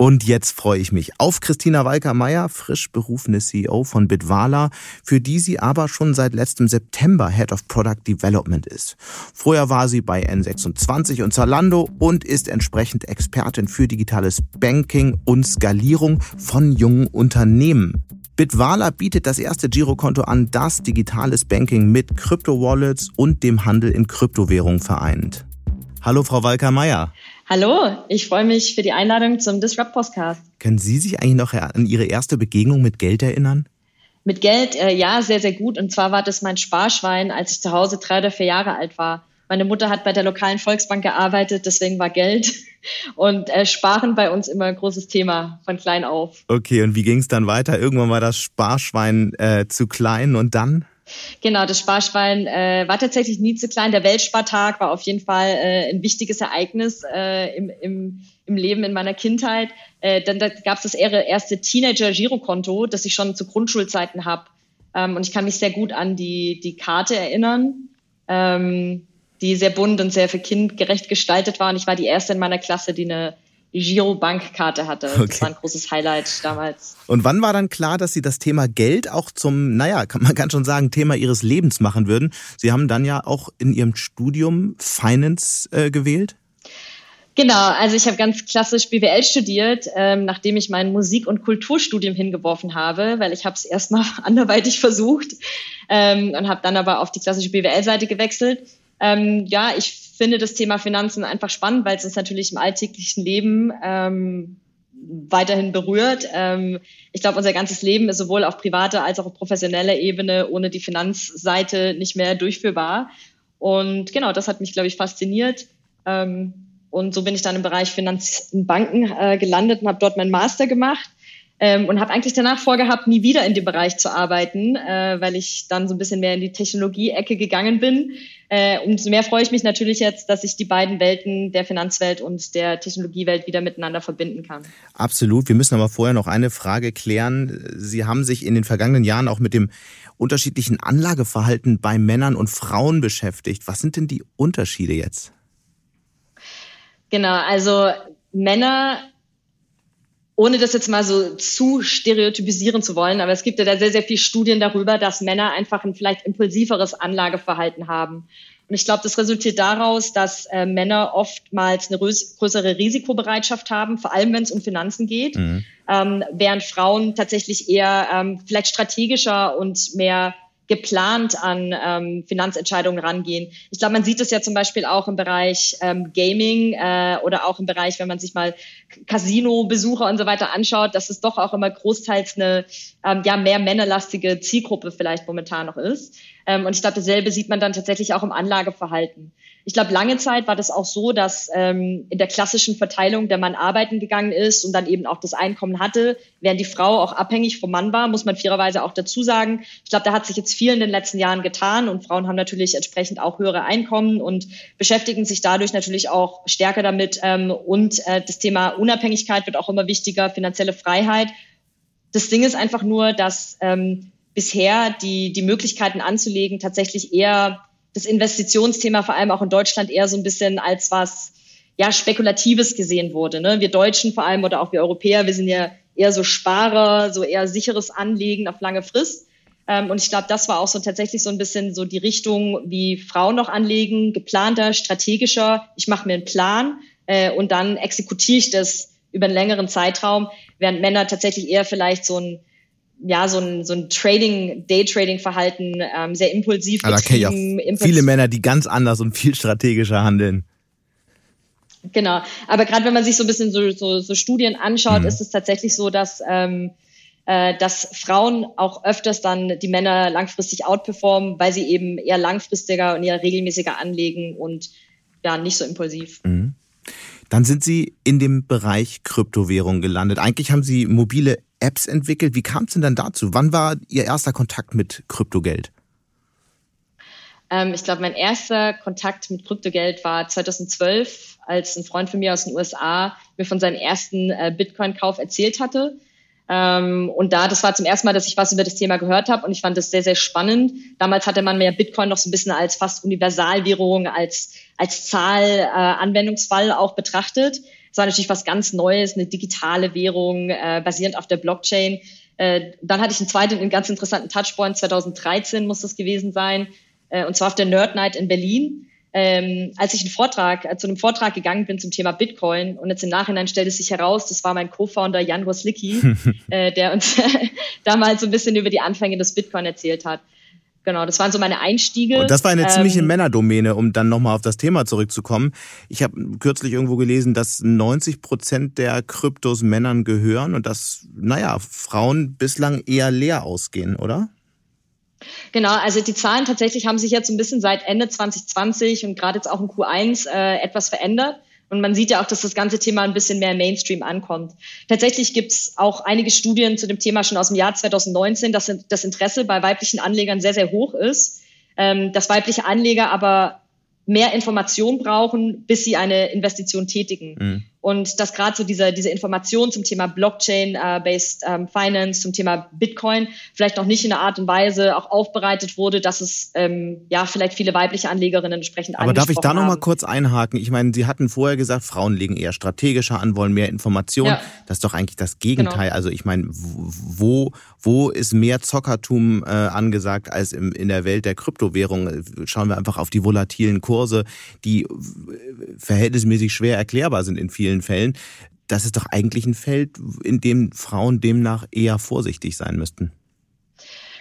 Und jetzt freue ich mich auf Christina Walker-Meyer, frisch berufene CEO von Bitwala, für die sie aber schon seit letztem September Head of Product Development ist. Vorher war sie bei N26 und Zalando und ist entsprechend Expertin für digitales Banking und Skalierung von jungen Unternehmen. Bitwala bietet das erste Girokonto an, das digitales Banking mit Kryptowallets und dem Handel in Kryptowährungen vereint. Hallo, Frau Walker-Meyer. Hallo, ich freue mich für die Einladung zum Disrupt Podcast. Können Sie sich eigentlich noch an Ihre erste Begegnung mit Geld erinnern? Mit Geld, äh, ja, sehr, sehr gut. Und zwar war das mein Sparschwein, als ich zu Hause drei oder vier Jahre alt war. Meine Mutter hat bei der lokalen Volksbank gearbeitet, deswegen war Geld und äh, Sparen bei uns immer ein großes Thema von klein auf. Okay, und wie ging es dann weiter? Irgendwann war das Sparschwein äh, zu klein und dann? Genau, das Sparschwein äh, war tatsächlich nie zu klein. Der Weltspartag war auf jeden Fall äh, ein wichtiges Ereignis äh, im, im, im Leben in meiner Kindheit. Äh, dann da gab es das erste Teenager-Girokonto, das ich schon zu Grundschulzeiten habe. Ähm, und ich kann mich sehr gut an die, die Karte erinnern, ähm, die sehr bunt und sehr für Kind gerecht gestaltet war. Und ich war die erste in meiner Klasse, die eine Girobankkarte hatte. Okay. Das war ein großes Highlight damals. Und wann war dann klar, dass Sie das Thema Geld auch zum, naja, kann man kann schon sagen, Thema Ihres Lebens machen würden? Sie haben dann ja auch in Ihrem Studium Finance äh, gewählt? Genau, also ich habe ganz klassisch BWL studiert, ähm, nachdem ich mein Musik- und Kulturstudium hingeworfen habe, weil ich habe es erstmal anderweitig versucht ähm, und habe dann aber auf die klassische BWL-Seite gewechselt. Ähm, ja, ich finde das Thema Finanzen einfach spannend, weil es uns natürlich im alltäglichen Leben ähm, weiterhin berührt. Ähm, ich glaube, unser ganzes Leben ist sowohl auf privater als auch auf professioneller Ebene ohne die Finanzseite nicht mehr durchführbar. Und genau, das hat mich, glaube ich, fasziniert. Ähm, und so bin ich dann im Bereich Finanz und Banken äh, gelandet und habe dort meinen Master gemacht. Ähm, und habe eigentlich danach vorgehabt, nie wieder in dem Bereich zu arbeiten, äh, weil ich dann so ein bisschen mehr in die Technologie-Ecke gegangen bin. Äh, umso mehr freue ich mich natürlich jetzt, dass ich die beiden Welten der Finanzwelt und der Technologiewelt wieder miteinander verbinden kann. Absolut. Wir müssen aber vorher noch eine Frage klären. Sie haben sich in den vergangenen Jahren auch mit dem unterschiedlichen Anlageverhalten bei Männern und Frauen beschäftigt. Was sind denn die Unterschiede jetzt? Genau, also Männer ohne das jetzt mal so zu stereotypisieren zu wollen, aber es gibt ja da sehr, sehr viele Studien darüber, dass Männer einfach ein vielleicht impulsiveres Anlageverhalten haben. Und ich glaube, das resultiert daraus, dass äh, Männer oftmals eine größere Risikobereitschaft haben, vor allem wenn es um Finanzen geht, mhm. ähm, während Frauen tatsächlich eher ähm, vielleicht strategischer und mehr geplant an ähm, Finanzentscheidungen rangehen. Ich glaube, man sieht es ja zum Beispiel auch im Bereich ähm, Gaming äh, oder auch im Bereich, wenn man sich mal Casino-Besucher und so weiter anschaut, dass es doch auch immer großteils eine ähm, ja mehr männerlastige Zielgruppe vielleicht momentan noch ist. Ähm, und ich glaube, dasselbe sieht man dann tatsächlich auch im Anlageverhalten. Ich glaube, lange Zeit war das auch so, dass ähm, in der klassischen Verteilung der Mann arbeiten gegangen ist und dann eben auch das Einkommen hatte, während die Frau auch abhängig vom Mann war, muss man fairerweise auch dazu sagen. Ich glaube, da hat sich jetzt viel in den letzten Jahren getan und Frauen haben natürlich entsprechend auch höhere Einkommen und beschäftigen sich dadurch natürlich auch stärker damit. Ähm, und äh, das Thema Unabhängigkeit wird auch immer wichtiger, finanzielle Freiheit. Das Ding ist einfach nur, dass ähm, bisher die, die Möglichkeiten anzulegen tatsächlich eher das Investitionsthema vor allem auch in Deutschland eher so ein bisschen als was ja spekulatives gesehen wurde. Ne? Wir Deutschen vor allem oder auch wir Europäer, wir sind ja eher so Sparer, so eher sicheres Anlegen auf lange Frist. Ähm, und ich glaube, das war auch so tatsächlich so ein bisschen so die Richtung, wie Frauen noch anlegen, geplanter, strategischer. Ich mache mir einen Plan äh, und dann exekutiere ich das über einen längeren Zeitraum, während Männer tatsächlich eher vielleicht so ein ja, so ein, so ein Trading, Day-Trading-Verhalten ähm, sehr impulsiv Aber da ja viele Männer, die ganz anders und viel strategischer handeln. Genau. Aber gerade wenn man sich so ein bisschen so, so, so Studien anschaut, mhm. ist es tatsächlich so, dass, ähm, äh, dass Frauen auch öfters dann die Männer langfristig outperformen, weil sie eben eher langfristiger und eher regelmäßiger anlegen und ja, nicht so impulsiv. Mhm. Dann sind Sie in dem Bereich Kryptowährung gelandet. Eigentlich haben Sie mobile Apps entwickelt. Wie kam es denn dann dazu? Wann war Ihr erster Kontakt mit Kryptogeld? Ähm, ich glaube, mein erster Kontakt mit Kryptogeld war 2012, als ein Freund von mir aus den USA mir von seinem ersten äh, Bitcoin-Kauf erzählt hatte. Ähm, und da, das war zum ersten Mal, dass ich was über das Thema gehört habe und ich fand das sehr, sehr spannend. Damals hatte man mehr Bitcoin noch so ein bisschen als fast Universalwährung, als, als Zahl, äh, auch betrachtet. War natürlich was ganz Neues, eine digitale Währung, äh, basierend auf der Blockchain. Äh, dann hatte ich einen zweiten, einen ganz interessanten Touchpoint, 2013 muss das gewesen sein, äh, und zwar auf der Nerd Night in Berlin ähm, als ich einen Vortrag, äh, zu einem Vortrag gegangen bin zum Thema Bitcoin und jetzt im Nachhinein stellte es sich heraus, das war mein Co-Founder Jan Roslicki, äh, der uns damals so ein bisschen über die Anfänge des Bitcoin erzählt hat. Genau, das waren so meine Einstiege. Und das war eine ähm, ziemliche Männerdomäne, um dann nochmal auf das Thema zurückzukommen. Ich habe kürzlich irgendwo gelesen, dass 90 Prozent der Kryptos Männern gehören und dass, naja, Frauen bislang eher leer ausgehen, oder? Genau, also die Zahlen tatsächlich haben sich jetzt ein bisschen seit Ende 2020 und gerade jetzt auch in Q1 äh, etwas verändert. Und man sieht ja auch, dass das ganze Thema ein bisschen mehr Mainstream ankommt. Tatsächlich gibt es auch einige Studien zu dem Thema schon aus dem Jahr 2019, dass das Interesse bei weiblichen Anlegern sehr, sehr hoch ist. Ähm, dass weibliche Anleger aber mehr Information brauchen, bis sie eine Investition tätigen. Mhm. Und dass gerade so diese, diese Information zum Thema Blockchain-based äh, ähm, Finance, zum Thema Bitcoin vielleicht noch nicht in einer Art und Weise auch aufbereitet wurde, dass es ähm, ja vielleicht viele weibliche Anlegerinnen entsprechend Aber darf ich da nochmal kurz einhaken? Ich meine, Sie hatten vorher gesagt, Frauen legen eher strategischer an, wollen mehr Informationen. Ja. Das ist doch eigentlich das Gegenteil. Genau. Also ich meine, wo, wo ist mehr Zockertum äh, angesagt als im, in der Welt der Kryptowährung? Schauen wir einfach auf die volatilen Kurse, die äh, verhältnismäßig schwer erklärbar sind in vielen Fällen. Das ist doch eigentlich ein Feld, in dem Frauen demnach eher vorsichtig sein müssten.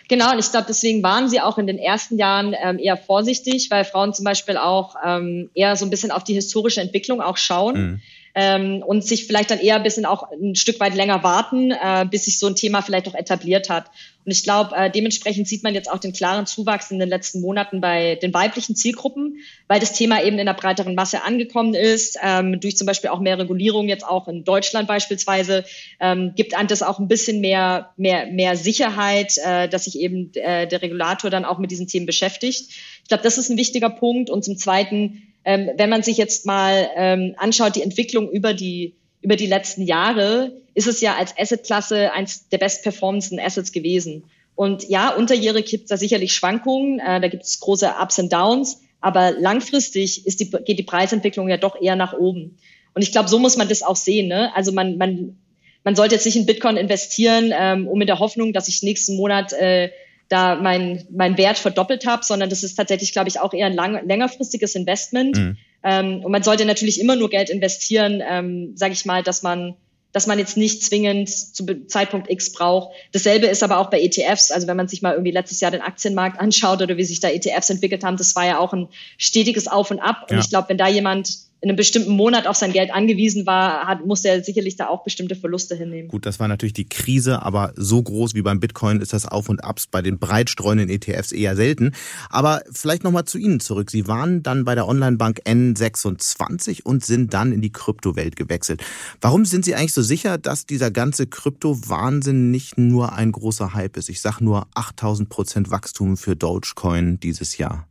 Genau, und ich glaube, deswegen waren sie auch in den ersten Jahren ähm, eher vorsichtig, weil Frauen zum Beispiel auch ähm, eher so ein bisschen auf die historische Entwicklung auch schauen. Mhm ähm, und sich vielleicht dann eher ein bisschen auch ein Stück weit länger warten, äh, bis sich so ein Thema vielleicht auch etabliert hat. Und ich glaube, äh, dementsprechend sieht man jetzt auch den klaren Zuwachs in den letzten Monaten bei den weiblichen Zielgruppen, weil das Thema eben in der breiteren Masse angekommen ist, ähm, durch zum Beispiel auch mehr Regulierung jetzt auch in Deutschland beispielsweise, ähm, gibt an das auch ein bisschen mehr, mehr, mehr Sicherheit, äh, dass sich eben äh, der Regulator dann auch mit diesen Themen beschäftigt. Ich glaube, das ist ein wichtiger Punkt. Und zum Zweiten, ähm, wenn man sich jetzt mal ähm, anschaut, die Entwicklung über die, über die letzten Jahre, ist es ja als Assetklasse eins der bestperformendsten Assets gewesen. Und ja, unterjährig gibt es da sicherlich Schwankungen, äh, da gibt es große Ups und Downs, aber langfristig ist die, geht die Preisentwicklung ja doch eher nach oben. Und ich glaube, so muss man das auch sehen. Ne? Also man, man, man sollte jetzt nicht in Bitcoin investieren, ähm, um in der Hoffnung, dass ich nächsten Monat äh, da mein, mein Wert verdoppelt habe, sondern das ist tatsächlich, glaube ich, auch eher ein lang, längerfristiges Investment. Mhm. Ähm, und man sollte natürlich immer nur Geld investieren, ähm, sage ich mal, dass man dass man jetzt nicht zwingend zu Zeitpunkt X braucht. Dasselbe ist aber auch bei ETFs. Also wenn man sich mal irgendwie letztes Jahr den Aktienmarkt anschaut oder wie sich da ETFs entwickelt haben, das war ja auch ein stetiges Auf und Ab. Und ja. ich glaube, wenn da jemand in einem bestimmten Monat auf sein Geld angewiesen war, hat, musste er sicherlich da auch bestimmte Verluste hinnehmen. Gut, das war natürlich die Krise, aber so groß wie beim Bitcoin ist das Auf und Abs bei den breitstreuenden ETFs eher selten. Aber vielleicht nochmal zu Ihnen zurück. Sie waren dann bei der Onlinebank N26 und sind dann in die Kryptowelt gewechselt. Warum sind Sie eigentlich so sicher, dass dieser ganze Krypto-Wahnsinn nicht nur ein großer Hype ist? Ich sage nur 8000 Prozent Wachstum für Dogecoin dieses Jahr.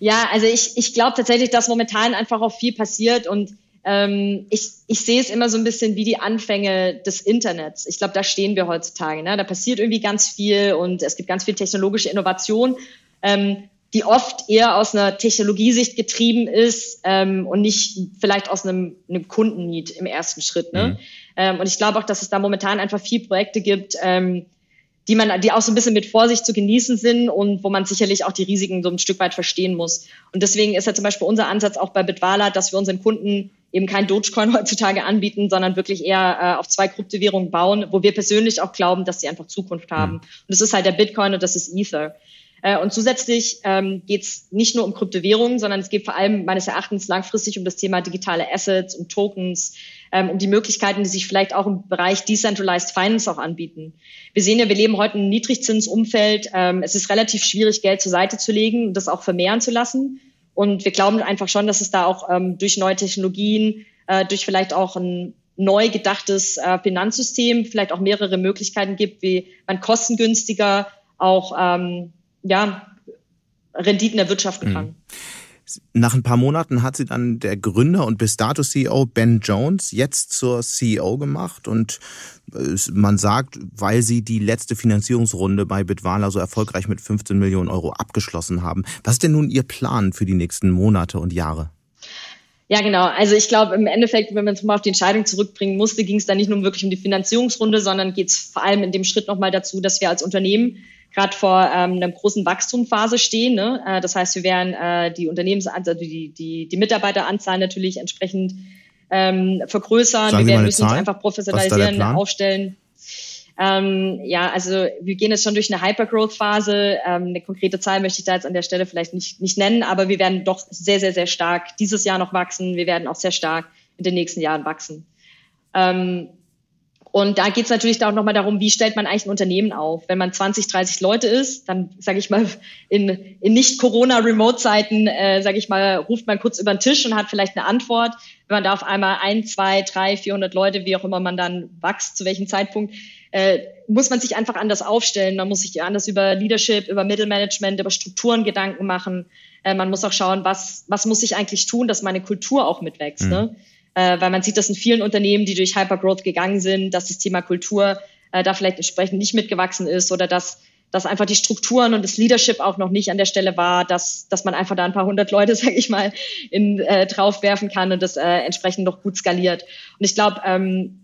Ja, also ich, ich glaube tatsächlich, dass momentan einfach auch viel passiert und ähm, ich, ich sehe es immer so ein bisschen wie die Anfänge des Internets. Ich glaube, da stehen wir heutzutage. Ne? Da passiert irgendwie ganz viel und es gibt ganz viel technologische Innovation, ähm, die oft eher aus einer Technologiesicht getrieben ist ähm, und nicht vielleicht aus einem, einem Kundennied im ersten Schritt. Ne? Mhm. Ähm, und ich glaube auch, dass es da momentan einfach viel Projekte gibt, ähm, die man, die auch so ein bisschen mit Vorsicht zu genießen sind und wo man sicherlich auch die Risiken so ein Stück weit verstehen muss. Und deswegen ist ja zum Beispiel unser Ansatz auch bei Bitwala, dass wir unseren Kunden eben kein Dogecoin heutzutage anbieten, sondern wirklich eher äh, auf zwei Kryptowährungen bauen, wo wir persönlich auch glauben, dass sie einfach Zukunft haben. Mhm. Und das ist halt der Bitcoin und das ist Ether. Äh, und zusätzlich ähm, geht es nicht nur um Kryptowährungen, sondern es geht vor allem meines Erachtens langfristig um das Thema digitale Assets, um Tokens, ähm, um die Möglichkeiten, die sich vielleicht auch im Bereich Decentralized Finance auch anbieten. Wir sehen ja, wir leben heute in einem Niedrigzinsumfeld. Ähm, es ist relativ schwierig, Geld zur Seite zu legen und das auch vermehren zu lassen. Und wir glauben einfach schon, dass es da auch ähm, durch neue Technologien, äh, durch vielleicht auch ein neu gedachtes äh, Finanzsystem, vielleicht auch mehrere Möglichkeiten gibt, wie man kostengünstiger auch ähm, ja, Renditen erwirtschaften kann. Mhm. Nach ein paar Monaten hat sie dann der Gründer und bis dato CEO Ben Jones jetzt zur CEO gemacht und äh, man sagt, weil sie die letzte Finanzierungsrunde bei Bitwala so erfolgreich mit 15 Millionen Euro abgeschlossen haben. Was ist denn nun Ihr Plan für die nächsten Monate und Jahre? Ja, genau. Also ich glaube, im Endeffekt, wenn man es mal auf die Entscheidung zurückbringen musste, ging es da nicht nur wirklich um die Finanzierungsrunde, sondern geht es vor allem in dem Schritt nochmal dazu, dass wir als Unternehmen gerade vor ähm, einer großen Wachstumphase stehen. Ne? Äh, das heißt, wir werden äh, die Unternehmens also die, die, die Mitarbeiteranzahl natürlich entsprechend ähm, vergrößern. Sagen wir werden müssen uns einfach professionalisieren, aufstellen. Ähm, ja, also wir gehen jetzt schon durch eine Hypergrowth-Phase. Ähm, eine konkrete Zahl möchte ich da jetzt an der Stelle vielleicht nicht, nicht nennen, aber wir werden doch sehr, sehr, sehr stark dieses Jahr noch wachsen. Wir werden auch sehr stark in den nächsten Jahren wachsen. Ähm, und da geht es natürlich auch nochmal darum, wie stellt man eigentlich ein Unternehmen auf? Wenn man 20, 30 Leute ist, dann sage ich mal, in, in nicht-Corona-Remote-Zeiten, äh, sage ich mal, ruft man kurz über den Tisch und hat vielleicht eine Antwort. Wenn man da auf einmal ein, zwei, drei, 400 Leute, wie auch immer man dann wächst, zu welchem Zeitpunkt, äh, muss man sich einfach anders aufstellen. Man muss sich anders über Leadership, über Mittelmanagement, über Strukturen Gedanken machen. Äh, man muss auch schauen, was, was muss ich eigentlich tun, dass meine Kultur auch mitwächst. Mhm. Ne? Äh, weil man sieht das in vielen Unternehmen, die durch Hypergrowth gegangen sind, dass das Thema Kultur äh, da vielleicht entsprechend nicht mitgewachsen ist oder dass dass einfach die Strukturen und das Leadership auch noch nicht an der Stelle war, dass, dass man einfach da ein paar hundert Leute, sag ich mal, in, äh, draufwerfen kann und das äh, entsprechend noch gut skaliert. Und ich glaube, ähm,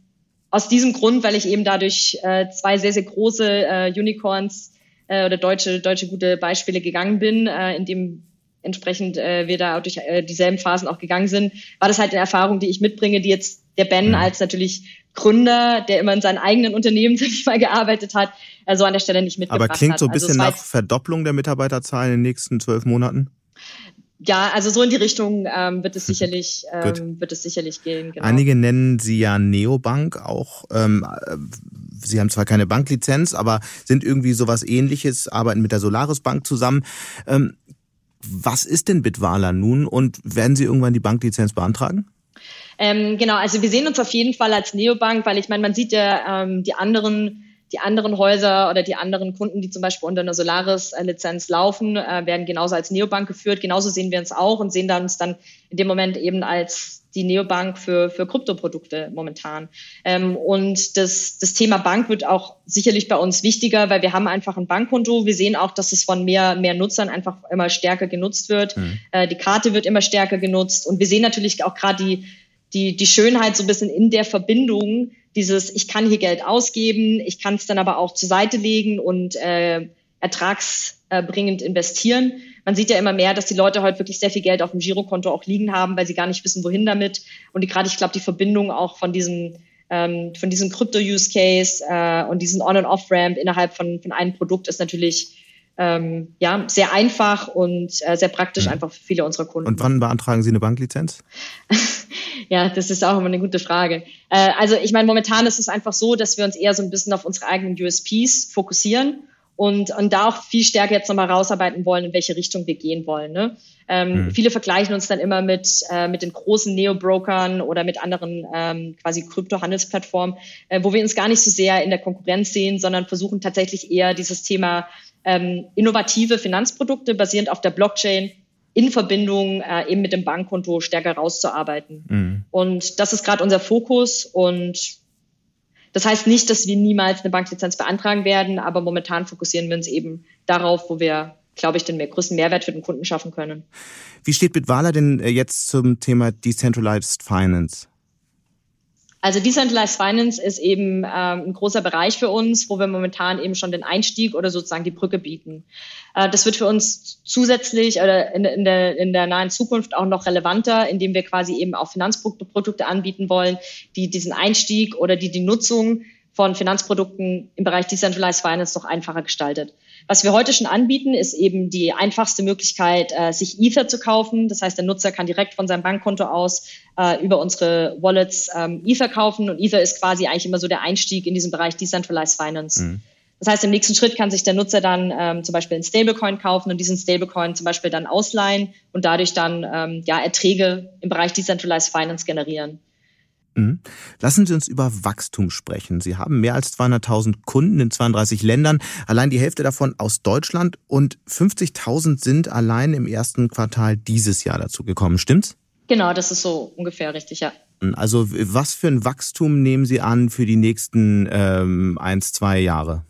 aus diesem Grund, weil ich eben dadurch äh, zwei sehr, sehr große äh, Unicorns äh, oder deutsche, deutsche gute Beispiele gegangen bin, äh, in dem entsprechend äh, wir da durch äh, dieselben Phasen auch gegangen sind, war das halt eine Erfahrung, die ich mitbringe, die jetzt der Ben mhm. als natürlich Gründer, der immer in seinen eigenen Unternehmen, sag ich mal, gearbeitet hat, äh, so an der Stelle nicht mitgebracht hat. Aber klingt so ein also bisschen nach Verdopplung der Mitarbeiterzahl in den nächsten zwölf Monaten? Ja, also so in die Richtung ähm, wird es sicherlich ähm, wird es sicherlich gehen. Genau. Einige nennen sie ja Neobank auch. Ähm, äh, sie haben zwar keine Banklizenz, aber sind irgendwie sowas Ähnliches, arbeiten mit der Solaris Bank zusammen. Was ist denn Bitwala nun und werden Sie irgendwann die Banklizenz beantragen? Ähm, genau, also wir sehen uns auf jeden Fall als Neobank, weil ich meine, man sieht ja ähm, die anderen die anderen Häuser oder die anderen Kunden, die zum Beispiel unter einer Solaris-Lizenz laufen, äh, werden genauso als Neobank geführt. Genauso sehen wir uns auch und sehen dann uns dann in dem Moment eben als die Neobank für, für Kryptoprodukte momentan. Ähm, und das, das Thema Bank wird auch sicherlich bei uns wichtiger, weil wir haben einfach ein Bankkonto. Wir sehen auch, dass es von mehr, mehr Nutzern einfach immer stärker genutzt wird. Mhm. Äh, die Karte wird immer stärker genutzt. Und wir sehen natürlich auch gerade die, die, die Schönheit so ein bisschen in der Verbindung dieses, ich kann hier Geld ausgeben, ich kann es dann aber auch zur Seite legen und äh, ertragsbringend investieren. Man sieht ja immer mehr, dass die Leute heute wirklich sehr viel Geld auf dem Girokonto auch liegen haben, weil sie gar nicht wissen, wohin damit. Und gerade, ich glaube, die Verbindung auch von diesem ähm, von diesem Krypto-Use-Case äh, und diesen On- und Off-Ramp innerhalb von, von einem Produkt ist natürlich ähm, ja, sehr einfach und äh, sehr praktisch mhm. einfach für viele unserer Kunden. Und wann beantragen Sie eine Banklizenz? ja, das ist auch immer eine gute Frage. Äh, also ich meine, momentan ist es einfach so, dass wir uns eher so ein bisschen auf unsere eigenen USPs fokussieren und, und da auch viel stärker jetzt nochmal rausarbeiten wollen, in welche Richtung wir gehen wollen. Ne? Ähm, mhm. Viele vergleichen uns dann immer mit, äh, mit den großen Neo-Brokern oder mit anderen ähm, quasi Krypto-Handelsplattformen, äh, wo wir uns gar nicht so sehr in der Konkurrenz sehen, sondern versuchen tatsächlich eher dieses Thema ähm, innovative Finanzprodukte basierend auf der Blockchain in Verbindung äh, eben mit dem Bankkonto stärker rauszuarbeiten. Mhm. Und das ist gerade unser Fokus und das heißt nicht, dass wir niemals eine Banklizenz beantragen werden, aber momentan fokussieren wir uns eben darauf, wo wir, glaube ich, den mehr, größten Mehrwert für den Kunden schaffen können. Wie steht Bitwala denn äh, jetzt zum Thema Decentralized Finance? Also Decentralized Finance ist eben ähm, ein großer Bereich für uns, wo wir momentan eben schon den Einstieg oder sozusagen die Brücke bieten. Äh, das wird für uns zusätzlich oder in, in, der, in der nahen Zukunft auch noch relevanter, indem wir quasi eben auch Finanzprodukte anbieten wollen, die diesen Einstieg oder die die Nutzung von Finanzprodukten im Bereich Decentralized Finance noch einfacher gestaltet. Was wir heute schon anbieten, ist eben die einfachste Möglichkeit, äh, sich Ether zu kaufen. Das heißt, der Nutzer kann direkt von seinem Bankkonto aus äh, über unsere Wallets ähm, Ether kaufen. Und Ether ist quasi eigentlich immer so der Einstieg in diesen Bereich Decentralized Finance. Mhm. Das heißt, im nächsten Schritt kann sich der Nutzer dann ähm, zum Beispiel einen Stablecoin kaufen und diesen Stablecoin zum Beispiel dann ausleihen und dadurch dann ähm, ja, Erträge im Bereich Decentralized Finance generieren. Mhm. Lassen Sie uns über Wachstum sprechen. Sie haben mehr als 200.000 Kunden in 32 Ländern, allein die Hälfte davon aus Deutschland und 50.000 sind allein im ersten Quartal dieses Jahr dazu gekommen. Stimmt's? Genau, das ist so ungefähr richtig, ja. Also was für ein Wachstum nehmen Sie an für die nächsten ähm, eins, zwei Jahre?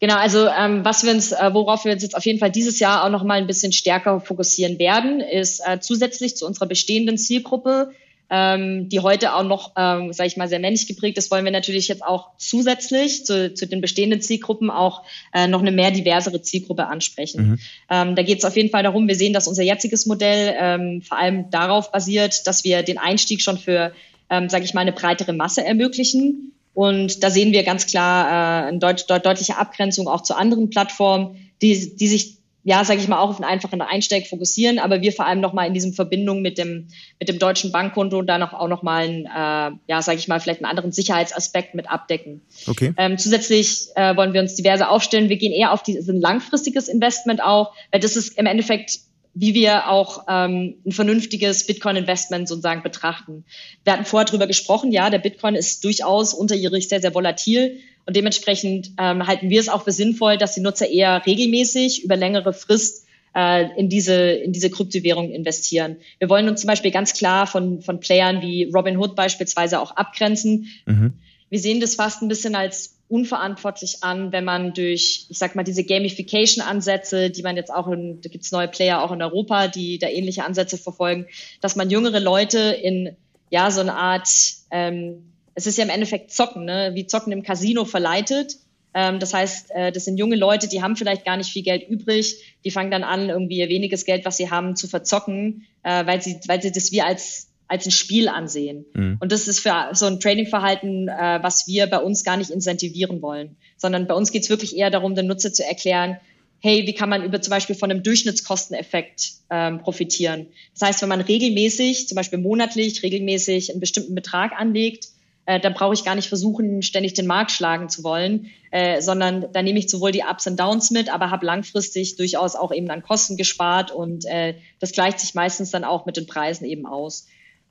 Genau, also ähm, was wir uns, äh, worauf wir uns jetzt auf jeden Fall dieses Jahr auch noch mal ein bisschen stärker fokussieren werden, ist äh, zusätzlich zu unserer bestehenden Zielgruppe ähm, die heute auch noch, ähm, sage ich mal, sehr männlich geprägt ist, wollen wir natürlich jetzt auch zusätzlich zu, zu den bestehenden Zielgruppen auch äh, noch eine mehr diversere Zielgruppe ansprechen. Mhm. Ähm, da geht es auf jeden Fall darum, wir sehen, dass unser jetziges Modell ähm, vor allem darauf basiert, dass wir den Einstieg schon für, ähm, sage ich mal, eine breitere Masse ermöglichen. Und da sehen wir ganz klar äh, eine deut deut deutliche Abgrenzung auch zu anderen Plattformen, die, die sich ja, sage ich mal, auch auf einen einfachen Einsteig fokussieren, aber wir vor allem nochmal in diesem Verbindung mit dem, mit dem deutschen Bankkonto da noch, auch nochmal einen, äh, ja, sage ich mal, vielleicht einen anderen Sicherheitsaspekt mit abdecken. Okay. Ähm, zusätzlich äh, wollen wir uns diverse aufstellen. Wir gehen eher auf dieses ein langfristiges Investment auch, weil das ist im Endeffekt wie wir auch ähm, ein vernünftiges Bitcoin-Investment sozusagen betrachten. Wir hatten vorher drüber gesprochen, ja, der Bitcoin ist durchaus unterjährig sehr, sehr volatil und dementsprechend ähm, halten wir es auch für sinnvoll, dass die Nutzer eher regelmäßig über längere Frist äh, in diese, in diese Kryptowährung investieren. Wir wollen uns zum Beispiel ganz klar von, von Playern wie Robinhood beispielsweise auch abgrenzen. Mhm. Wir sehen das fast ein bisschen als unverantwortlich an, wenn man durch, ich sag mal, diese Gamification-Ansätze, die man jetzt auch in, da gibt's neue Player auch in Europa, die da ähnliche Ansätze verfolgen, dass man jüngere Leute in ja so eine Art ähm, es ist ja im Endeffekt Zocken, ne? wie Zocken im Casino verleitet. Ähm, das heißt, äh, das sind junge Leute, die haben vielleicht gar nicht viel Geld übrig, die fangen dann an, irgendwie ihr weniges Geld, was sie haben, zu verzocken, äh, weil sie, weil sie das wie als als ein Spiel ansehen. Mhm. Und das ist für so ein Trading-Verhalten, äh, was wir bei uns gar nicht incentivieren wollen, sondern bei uns geht es wirklich eher darum, den Nutzer zu erklären, hey, wie kann man über zum Beispiel von einem Durchschnittskosteneffekt ähm, profitieren? Das heißt, wenn man regelmäßig, zum Beispiel monatlich, regelmäßig einen bestimmten Betrag anlegt, äh, dann brauche ich gar nicht versuchen, ständig den Markt schlagen zu wollen, äh, sondern da nehme ich sowohl die Ups und Downs mit, aber habe langfristig durchaus auch eben an Kosten gespart und äh, das gleicht sich meistens dann auch mit den Preisen eben aus.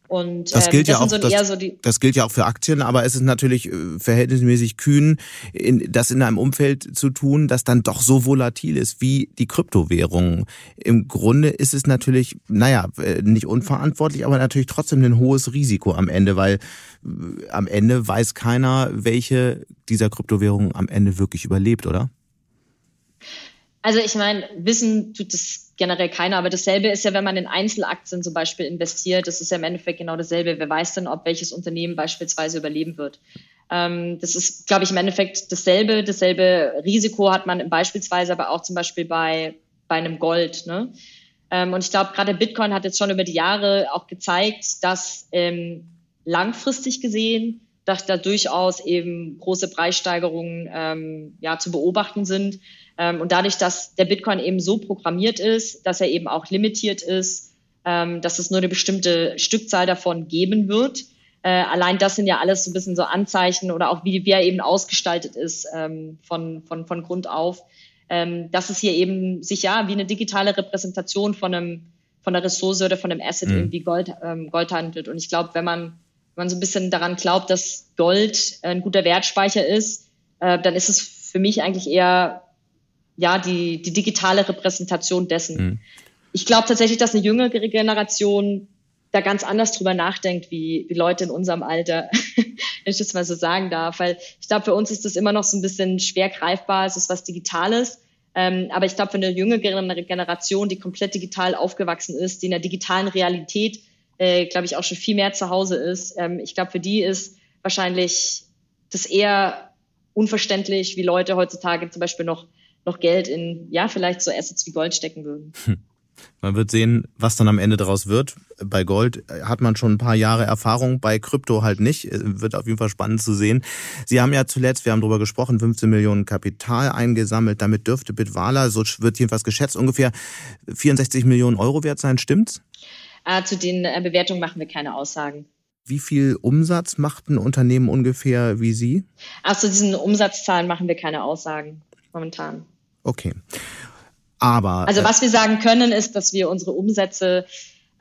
Und das ähm, gilt das ja auch, so das, so das, gilt ja auch für Aktien, aber es ist natürlich äh, verhältnismäßig kühn, in, das in einem Umfeld zu tun, das dann doch so volatil ist wie die Kryptowährungen. Im Grunde ist es natürlich, naja, äh, nicht unverantwortlich, aber natürlich trotzdem ein hohes Risiko am Ende, weil äh, am Ende weiß keiner, welche dieser Kryptowährungen am Ende wirklich überlebt, oder? Also ich meine, wissen tut es generell keiner, aber dasselbe ist ja, wenn man in Einzelaktien zum Beispiel investiert, das ist ja im Endeffekt genau dasselbe. Wer weiß denn, ob welches Unternehmen beispielsweise überleben wird? Ähm, das ist, glaube ich, im Endeffekt dasselbe. Dasselbe Risiko hat man beispielsweise aber auch zum Beispiel bei, bei einem Gold. Ne? Ähm, und ich glaube, gerade Bitcoin hat jetzt schon über die Jahre auch gezeigt, dass ähm, langfristig gesehen dass da durchaus eben große Preissteigerungen ähm, ja, zu beobachten sind. Ähm, und dadurch, dass der Bitcoin eben so programmiert ist, dass er eben auch limitiert ist, ähm, dass es nur eine bestimmte Stückzahl davon geben wird. Äh, allein das sind ja alles so ein bisschen so Anzeichen oder auch wie, wie er eben ausgestaltet ist ähm, von, von, von Grund auf, dass es hier eben sich ja wie eine digitale Repräsentation von einem von einer Ressource oder von einem Asset mhm. irgendwie Gold, Gold handelt. Und ich glaube, wenn man wenn man so ein bisschen daran glaubt, dass Gold ein guter Wertspeicher ist, äh, dann ist es für mich eigentlich eher ja die, die digitale Repräsentation dessen. Mhm. Ich glaube tatsächlich, dass eine jüngere Generation da ganz anders drüber nachdenkt, wie, wie Leute in unserem Alter, wenn ich das mal so sagen darf. Weil ich glaube, für uns ist das immer noch so ein bisschen schwer greifbar. Es ist was Digitales. Ähm, aber ich glaube, für eine jüngere Generation, die komplett digital aufgewachsen ist, die in der digitalen Realität äh, glaube ich, auch schon viel mehr zu Hause ist. Ähm, ich glaube, für die ist wahrscheinlich das eher unverständlich, wie Leute heutzutage zum Beispiel noch, noch Geld in, ja, vielleicht so Assets wie Gold stecken würden. Hm. Man wird sehen, was dann am Ende daraus wird. Bei Gold hat man schon ein paar Jahre Erfahrung, bei Krypto halt nicht. Wird auf jeden Fall spannend zu sehen. Sie haben ja zuletzt, wir haben darüber gesprochen, 15 Millionen Kapital eingesammelt. Damit dürfte Bitwala, so wird jedenfalls geschätzt, ungefähr 64 Millionen Euro wert sein. Stimmt's? Äh, zu den äh, Bewertungen machen wir keine Aussagen. Wie viel Umsatz macht ein Unternehmen ungefähr wie Sie? Ach, zu diesen Umsatzzahlen machen wir keine Aussagen momentan. Okay. Aber. Also, was wir sagen können, ist, dass wir unsere Umsätze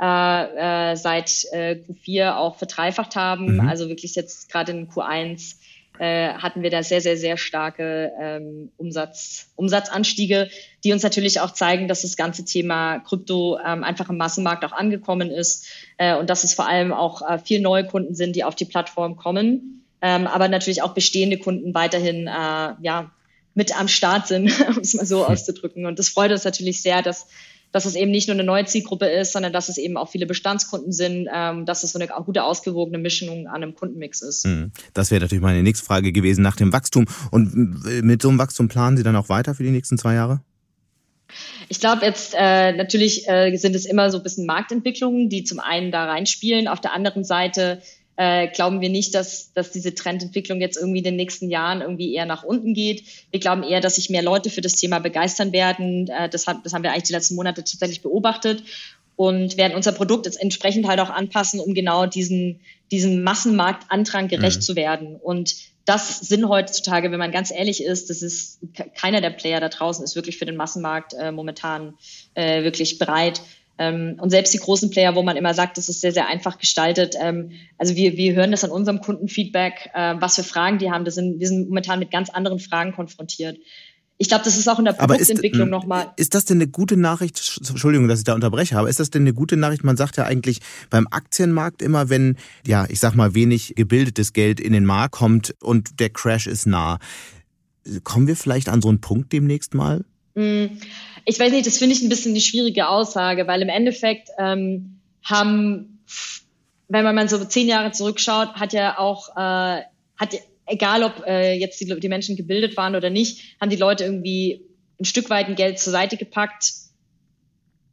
äh, äh, seit äh, Q4 auch verdreifacht haben. Mhm. Also wirklich jetzt gerade in Q1 äh, hatten wir da sehr, sehr, sehr starke ähm, Umsatz, Umsatzanstiege, die uns natürlich auch zeigen, dass das ganze Thema Krypto ähm, einfach im Massenmarkt auch angekommen ist äh, und dass es vor allem auch äh, viel neue Kunden sind, die auf die Plattform kommen, ähm, aber natürlich auch bestehende Kunden weiterhin äh, ja mit am Start sind, um es mal so auszudrücken. Und das freut uns natürlich sehr, dass dass es eben nicht nur eine neue Zielgruppe ist, sondern dass es eben auch viele Bestandskunden sind, ähm, dass es so eine gute ausgewogene Mischung an einem Kundenmix ist. Hm. Das wäre natürlich meine nächste Frage gewesen nach dem Wachstum. Und mit so einem Wachstum planen Sie dann auch weiter für die nächsten zwei Jahre? Ich glaube jetzt äh, natürlich äh, sind es immer so ein bisschen Marktentwicklungen, die zum einen da reinspielen. Auf der anderen Seite äh, glauben wir nicht, dass, dass diese Trendentwicklung jetzt irgendwie in den nächsten Jahren irgendwie eher nach unten geht. Wir glauben eher, dass sich mehr Leute für das Thema begeistern werden. Äh, das, hat, das haben wir eigentlich die letzten Monate tatsächlich beobachtet und werden unser Produkt jetzt entsprechend halt auch anpassen, um genau diesen, diesen Massenmarktantrag gerecht mhm. zu werden. Und das sind heutzutage, wenn man ganz ehrlich ist, das ist keiner der Player da draußen ist wirklich für den Massenmarkt äh, momentan äh, wirklich bereit. Ähm, und selbst die großen Player, wo man immer sagt, das ist sehr, sehr einfach gestaltet. Ähm, also wir, wir hören das an unserem Kundenfeedback, äh, was für Fragen die haben. Das sind, wir sind momentan mit ganz anderen Fragen konfrontiert. Ich glaube, das ist auch in der Produktentwicklung nochmal. Ist das denn eine gute Nachricht? Entschuldigung, dass ich da unterbreche, aber ist das denn eine gute Nachricht? Man sagt ja eigentlich beim Aktienmarkt immer, wenn, ja, ich sag mal, wenig gebildetes Geld in den Markt kommt und der Crash ist nah. Kommen wir vielleicht an so einen Punkt demnächst mal? Ich weiß nicht, das finde ich ein bisschen die schwierige Aussage, weil im Endeffekt ähm, haben, wenn man mal so zehn Jahre zurückschaut, hat ja auch, äh, hat egal ob äh, jetzt die, die Menschen gebildet waren oder nicht, haben die Leute irgendwie ein Stück weit ein Geld zur Seite gepackt,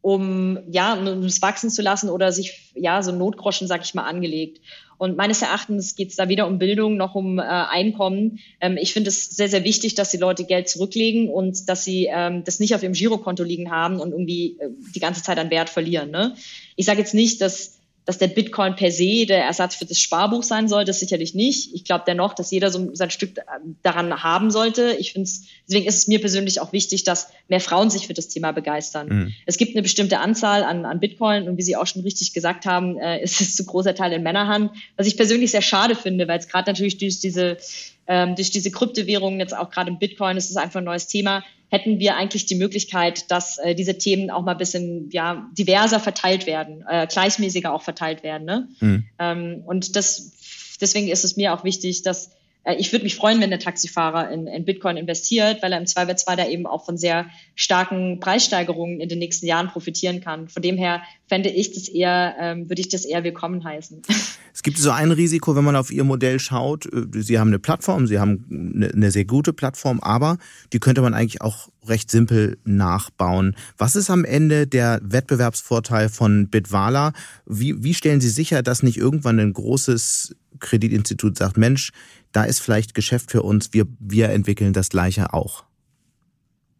um ja, um es wachsen zu lassen oder sich ja so Notgroschen, sag ich mal, angelegt. Und meines Erachtens geht es da weder um Bildung noch um äh, Einkommen. Ähm, ich finde es sehr, sehr wichtig, dass die Leute Geld zurücklegen und dass sie ähm, das nicht auf ihrem Girokonto liegen haben und irgendwie äh, die ganze Zeit an Wert verlieren. Ne? Ich sage jetzt nicht, dass dass der Bitcoin per se der Ersatz für das Sparbuch sein soll, das sicherlich nicht. Ich glaube dennoch, dass jeder so sein Stück daran haben sollte. Ich finde es, deswegen ist es mir persönlich auch wichtig, dass mehr Frauen sich für das Thema begeistern. Mhm. Es gibt eine bestimmte Anzahl an, an Bitcoin und wie Sie auch schon richtig gesagt haben, äh, ist es zu großer Teil in Männerhand, was ich persönlich sehr schade finde, weil es gerade natürlich durch diese ähm, durch diese Kryptowährungen, jetzt auch gerade im Bitcoin, ist es einfach ein neues Thema, hätten wir eigentlich die Möglichkeit, dass äh, diese Themen auch mal ein bisschen ja, diverser verteilt werden, äh, gleichmäßiger auch verteilt werden. Ne? Mhm. Ähm, und das, deswegen ist es mir auch wichtig, dass äh, ich würde mich freuen, wenn der Taxifahrer in, in Bitcoin investiert, weil er im Zweifelsfall da eben auch von sehr starken Preissteigerungen in den nächsten Jahren profitieren kann. Von dem her fände ich das eher, ähm, würde ich das eher willkommen heißen. Es gibt so ein Risiko, wenn man auf Ihr Modell schaut. Äh, Sie haben eine Plattform, Sie haben eine sehr gute Plattform, aber die könnte man eigentlich auch recht simpel nachbauen. Was ist am Ende der Wettbewerbsvorteil von Bitwala? Wie, wie stellen Sie sicher, dass nicht irgendwann ein großes Kreditinstitut sagt, Mensch, da ist vielleicht Geschäft für uns, wir, wir entwickeln das gleiche auch?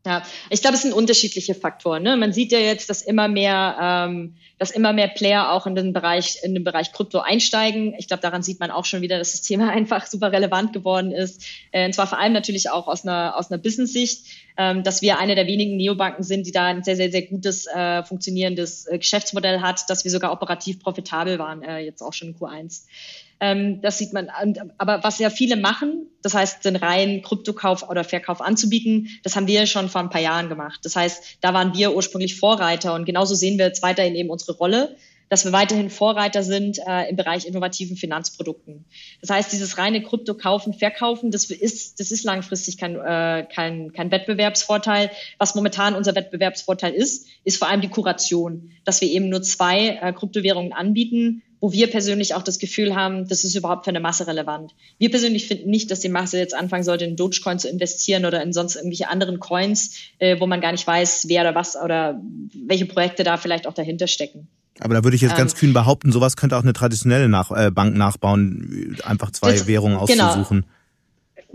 Ja, ich glaube, es sind unterschiedliche Faktoren. Ne? Man sieht ja jetzt, dass immer mehr, ähm, dass immer mehr Player auch in den Bereich, in den Bereich Krypto einsteigen. Ich glaube, daran sieht man auch schon wieder, dass das Thema einfach super relevant geworden ist. Äh, und zwar vor allem natürlich auch aus einer aus einer Business-Sicht, ähm, dass wir eine der wenigen Neobanken sind, die da ein sehr sehr sehr gutes äh, funktionierendes äh, Geschäftsmodell hat, dass wir sogar operativ profitabel waren äh, jetzt auch schon in Q1. Ähm, das sieht man. Aber was ja viele machen, das heißt, den reinen Kryptokauf oder Verkauf anzubieten, das haben wir schon vor ein paar Jahren gemacht. Das heißt, da waren wir ursprünglich Vorreiter und genauso sehen wir jetzt weiterhin eben unsere Rolle dass wir weiterhin Vorreiter sind äh, im Bereich innovativen Finanzprodukten. Das heißt, dieses reine Krypto kaufen, verkaufen, das ist, das ist langfristig kein, äh, kein, kein Wettbewerbsvorteil. Was momentan unser Wettbewerbsvorteil ist, ist vor allem die Kuration, dass wir eben nur zwei äh, Kryptowährungen anbieten, wo wir persönlich auch das Gefühl haben, das ist überhaupt für eine Masse relevant. Wir persönlich finden nicht, dass die Masse jetzt anfangen sollte, in Dogecoin zu investieren oder in sonst irgendwelche anderen Coins, äh, wo man gar nicht weiß, wer oder was oder welche Projekte da vielleicht auch dahinter stecken. Aber da würde ich jetzt ganz ähm, kühn behaupten, sowas könnte auch eine traditionelle Nach äh, Bank nachbauen, einfach zwei das, Währungen genau. auszusuchen. Genau.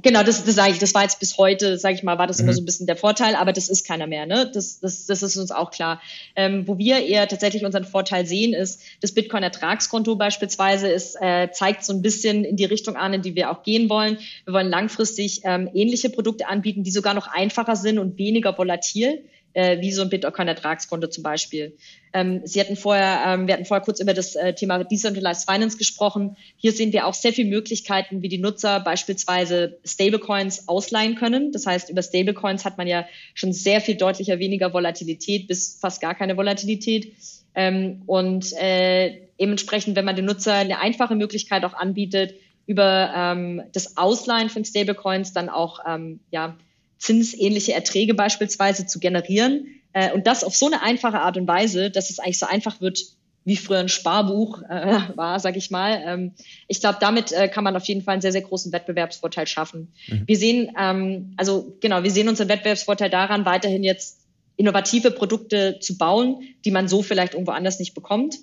Genau, das, das sage ich, das war jetzt bis heute, sage ich mal, war das mhm. immer so ein bisschen der Vorteil, aber das ist keiner mehr, ne? Das, das, das ist uns auch klar. Ähm, wo wir eher tatsächlich unseren Vorteil sehen, ist, das Bitcoin-Ertragskonto beispielsweise ist, äh, zeigt so ein bisschen in die Richtung an, in die wir auch gehen wollen. Wir wollen langfristig ähm, ähnliche Produkte anbieten, die sogar noch einfacher sind und weniger volatil äh, wie so ein Bitcoin-Ertragskonto zum Beispiel. Ähm, Sie hatten vorher, ähm, wir hatten vorher kurz über das äh, Thema Decentralized Finance gesprochen. Hier sehen wir auch sehr viele Möglichkeiten, wie die Nutzer beispielsweise Stablecoins ausleihen können. Das heißt, über Stablecoins hat man ja schon sehr viel deutlicher weniger Volatilität bis fast gar keine Volatilität. Ähm, und äh, dementsprechend, wenn man den Nutzer eine einfache Möglichkeit auch anbietet, über ähm, das Ausleihen von Stablecoins dann auch ähm, ja, zinsähnliche Erträge beispielsweise zu generieren. Äh, und das auf so eine einfache Art und Weise, dass es eigentlich so einfach wird, wie früher ein Sparbuch äh, war, sag ich mal. Ähm, ich glaube, damit äh, kann man auf jeden Fall einen sehr, sehr großen Wettbewerbsvorteil schaffen. Mhm. Wir sehen, ähm, also genau, wir sehen unseren Wettbewerbsvorteil daran, weiterhin jetzt innovative Produkte zu bauen, die man so vielleicht irgendwo anders nicht bekommt.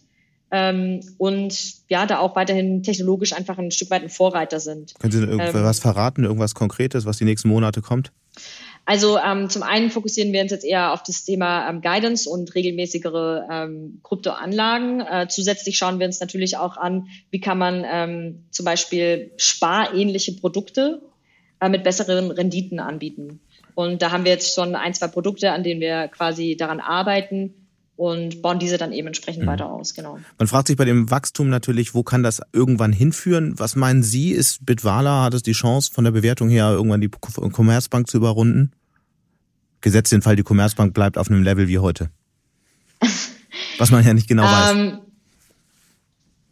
Ähm, und ja, da auch weiterhin technologisch einfach ein Stück weit ein Vorreiter sind. Können Sie irgendwas ähm, verraten, irgendwas Konkretes, was die nächsten Monate kommt? Also ähm, zum einen fokussieren wir uns jetzt eher auf das Thema ähm, Guidance und regelmäßigere ähm, Kryptoanlagen. Äh, zusätzlich schauen wir uns natürlich auch an, wie kann man ähm, zum Beispiel sparähnliche Produkte äh, mit besseren Renditen anbieten. Und da haben wir jetzt schon ein, zwei Produkte, an denen wir quasi daran arbeiten und bauen diese dann eben entsprechend mhm. weiter aus, genau. Man fragt sich bei dem Wachstum natürlich, wo kann das irgendwann hinführen? Was meinen Sie, ist Bitwala, hat es die Chance, von der Bewertung her irgendwann die Commerzbank zu überrunden? Gesetzt den Fall, die Commerzbank bleibt auf einem Level wie heute. Was man ja nicht genau weiß. Ähm,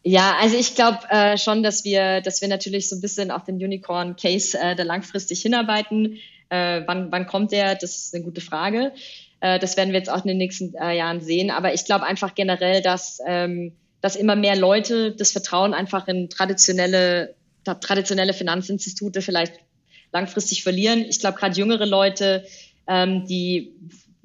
ja, also ich glaube äh, schon, dass wir, dass wir natürlich so ein bisschen auf den Unicorn-Case äh, da langfristig hinarbeiten. Äh, wann, wann kommt der? Das ist eine gute Frage. Äh, das werden wir jetzt auch in den nächsten äh, Jahren sehen. Aber ich glaube einfach generell, dass, ähm, dass immer mehr Leute das Vertrauen einfach in traditionelle, traditionelle Finanzinstitute vielleicht langfristig verlieren. Ich glaube, gerade jüngere Leute, ähm, die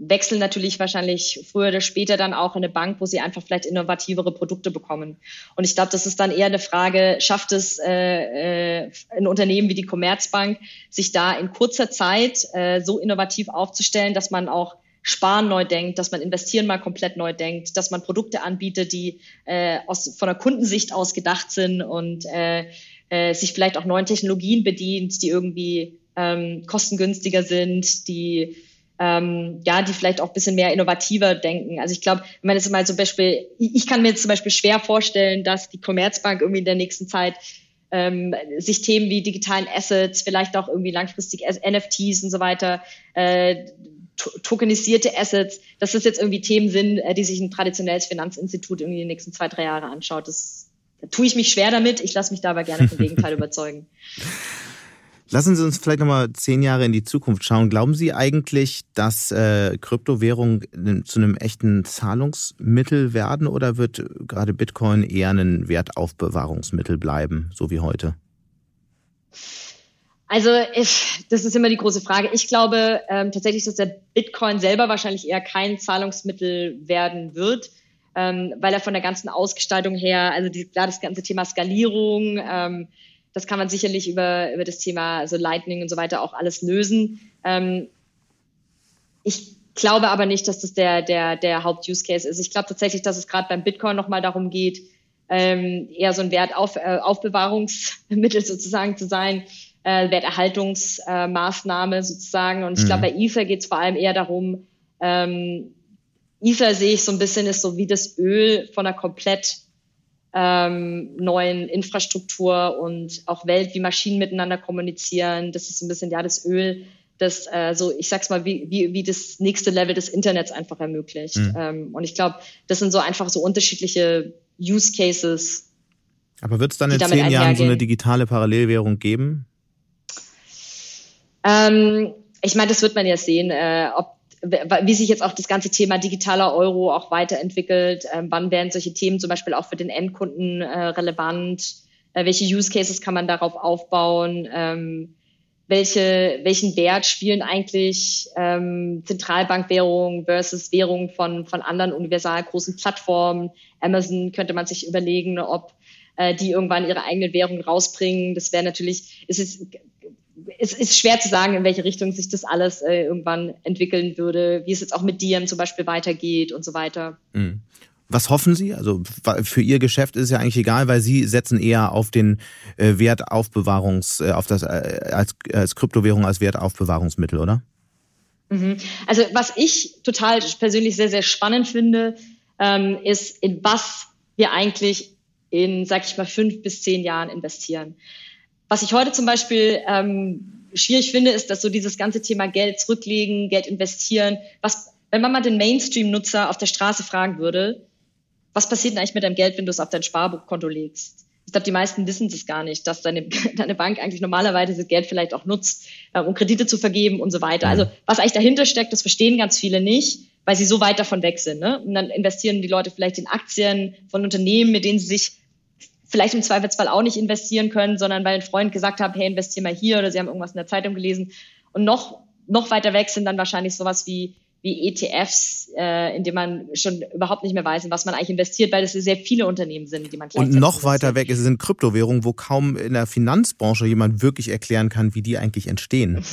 wechseln natürlich wahrscheinlich früher oder später dann auch in eine Bank, wo sie einfach vielleicht innovativere Produkte bekommen. Und ich glaube, das ist dann eher eine Frage, schafft es äh, äh, ein Unternehmen wie die Commerzbank, sich da in kurzer Zeit äh, so innovativ aufzustellen, dass man auch Sparen neu denkt, dass man Investieren mal komplett neu denkt, dass man Produkte anbietet, die äh, aus, von der Kundensicht aus gedacht sind und äh, äh, sich vielleicht auch neuen Technologien bedient, die irgendwie ähm, kostengünstiger sind, die ähm, ja, die vielleicht auch ein bisschen mehr innovativer denken. Also ich glaube, wenn man jetzt mal zum Beispiel, ich kann mir jetzt zum Beispiel schwer vorstellen, dass die Commerzbank irgendwie in der nächsten Zeit ähm, sich Themen wie digitalen Assets, vielleicht auch irgendwie langfristig NFTs und so weiter, äh, tokenisierte Assets, dass das jetzt irgendwie Themen sind, äh, die sich ein traditionelles Finanzinstitut irgendwie in den nächsten zwei, drei Jahre anschaut. Das, da tue ich mich schwer damit. Ich lasse mich da aber gerne vom Gegenteil überzeugen. Lassen Sie uns vielleicht nochmal zehn Jahre in die Zukunft schauen. Glauben Sie eigentlich, dass äh, Kryptowährungen zu einem echten Zahlungsmittel werden oder wird gerade Bitcoin eher ein Wertaufbewahrungsmittel bleiben, so wie heute? Also ich, das ist immer die große Frage. Ich glaube ähm, tatsächlich, dass der Bitcoin selber wahrscheinlich eher kein Zahlungsmittel werden wird, ähm, weil er von der ganzen Ausgestaltung her, also die, klar das ganze Thema Skalierung, ähm, das kann man sicherlich über, über das Thema also Lightning und so weiter auch alles lösen. Ähm, ich glaube aber nicht, dass das der, der, der Haupt-Use-Case ist. Ich glaube tatsächlich, dass es gerade beim Bitcoin nochmal darum geht, ähm, eher so ein Wertaufbewahrungsmittel äh, sozusagen zu sein, äh, Werterhaltungsmaßnahme sozusagen. Und ich mhm. glaube, bei Ether geht es vor allem eher darum, ähm, Ether sehe ich so ein bisschen ist so wie das Öl von einer komplett ähm, neuen Infrastruktur und auch Welt, wie Maschinen miteinander kommunizieren. Das ist so ein bisschen ja das Öl, das äh, so, ich sag's mal, wie, wie, wie das nächste Level des Internets einfach ermöglicht. Mhm. Ähm, und ich glaube, das sind so einfach so unterschiedliche Use Cases. Aber wird es dann in zehn Jahren so eine digitale Parallelwährung geben? Ähm, ich meine, das wird man ja sehen, äh, ob wie sich jetzt auch das ganze Thema digitaler Euro auch weiterentwickelt. Ähm, wann werden solche Themen zum Beispiel auch für den Endkunden äh, relevant? Äh, welche Use Cases kann man darauf aufbauen? Ähm, welche, welchen Wert spielen eigentlich ähm, Zentralbankwährungen versus Währungen von, von anderen universal großen Plattformen? Amazon könnte man sich überlegen, ob äh, die irgendwann ihre eigene Währung rausbringen. Das wäre natürlich, es ist es ist schwer zu sagen, in welche Richtung sich das alles äh, irgendwann entwickeln würde, wie es jetzt auch mit Diem zum Beispiel weitergeht und so weiter. Mhm. Was hoffen Sie? Also für Ihr Geschäft ist es ja eigentlich egal, weil Sie setzen eher auf den äh, Wertaufbewahrungs, äh, auf das äh, als, als Kryptowährung als Wertaufbewahrungsmittel, oder? Mhm. Also was ich total persönlich sehr, sehr spannend finde, ähm, ist, in was wir eigentlich in, sag ich mal, fünf bis zehn Jahren investieren. Was ich heute zum Beispiel ähm, schwierig finde, ist, dass so dieses ganze Thema Geld zurücklegen, Geld investieren, was, wenn man mal den Mainstream-Nutzer auf der Straße fragen würde, was passiert denn eigentlich mit deinem Geld, wenn du es auf dein Sparbuchkonto legst? Ich glaube, die meisten wissen es gar nicht, dass deine, deine Bank eigentlich normalerweise das Geld vielleicht auch nutzt, äh, um Kredite zu vergeben und so weiter. Also was eigentlich dahinter steckt, das verstehen ganz viele nicht, weil sie so weit davon weg sind. Ne? Und dann investieren die Leute vielleicht in Aktien von Unternehmen, mit denen sie sich vielleicht im Zweifelsfall auch nicht investieren können, sondern weil ein Freund gesagt hat, hey, investier mal hier oder sie haben irgendwas in der Zeitung gelesen. Und noch, noch weiter weg sind dann wahrscheinlich sowas wie, wie ETFs, äh, in dem man schon überhaupt nicht mehr weiß, in was man eigentlich investiert, weil es sehr viele Unternehmen sind, die man Und noch weiter weg ist, sind Kryptowährungen, wo kaum in der Finanzbranche jemand wirklich erklären kann, wie die eigentlich entstehen.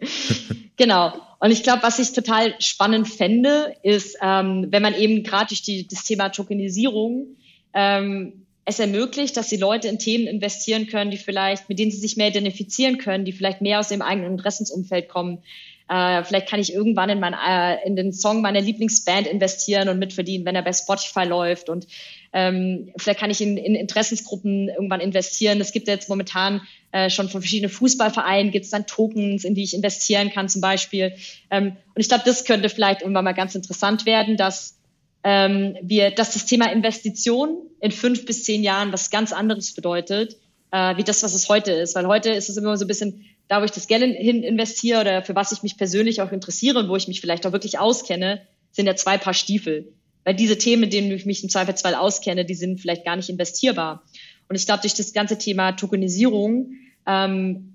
genau. Und ich glaube, was ich total spannend fände, ist, ähm, wenn man eben gerade durch die, das Thema Tokenisierung ähm, es ermöglicht, dass die Leute in Themen investieren können, die vielleicht, mit denen sie sich mehr identifizieren können, die vielleicht mehr aus dem eigenen Interessensumfeld kommen. Äh, vielleicht kann ich irgendwann in, mein, äh, in den Song meiner Lieblingsband investieren und mitverdienen, wenn er bei Spotify läuft. Und ähm, vielleicht kann ich in, in Interessensgruppen irgendwann investieren. Es gibt jetzt momentan äh, schon von verschiedenen Fußballvereinen gibt es dann Tokens, in die ich investieren kann zum Beispiel. Ähm, und ich glaube, das könnte vielleicht irgendwann mal ganz interessant werden, dass ähm, wir, dass das Thema Investition in fünf bis zehn Jahren was ganz anderes bedeutet, äh, wie das, was es heute ist. Weil heute ist es immer so ein bisschen, da wo ich das Geld hin investiere oder für was ich mich persönlich auch interessiere und wo ich mich vielleicht auch wirklich auskenne, sind ja zwei Paar Stiefel. Weil diese Themen, mit denen ich mich im Zweifelsfall auskenne, die sind vielleicht gar nicht investierbar. Und ich glaube, durch das ganze Thema Tokenisierung ähm,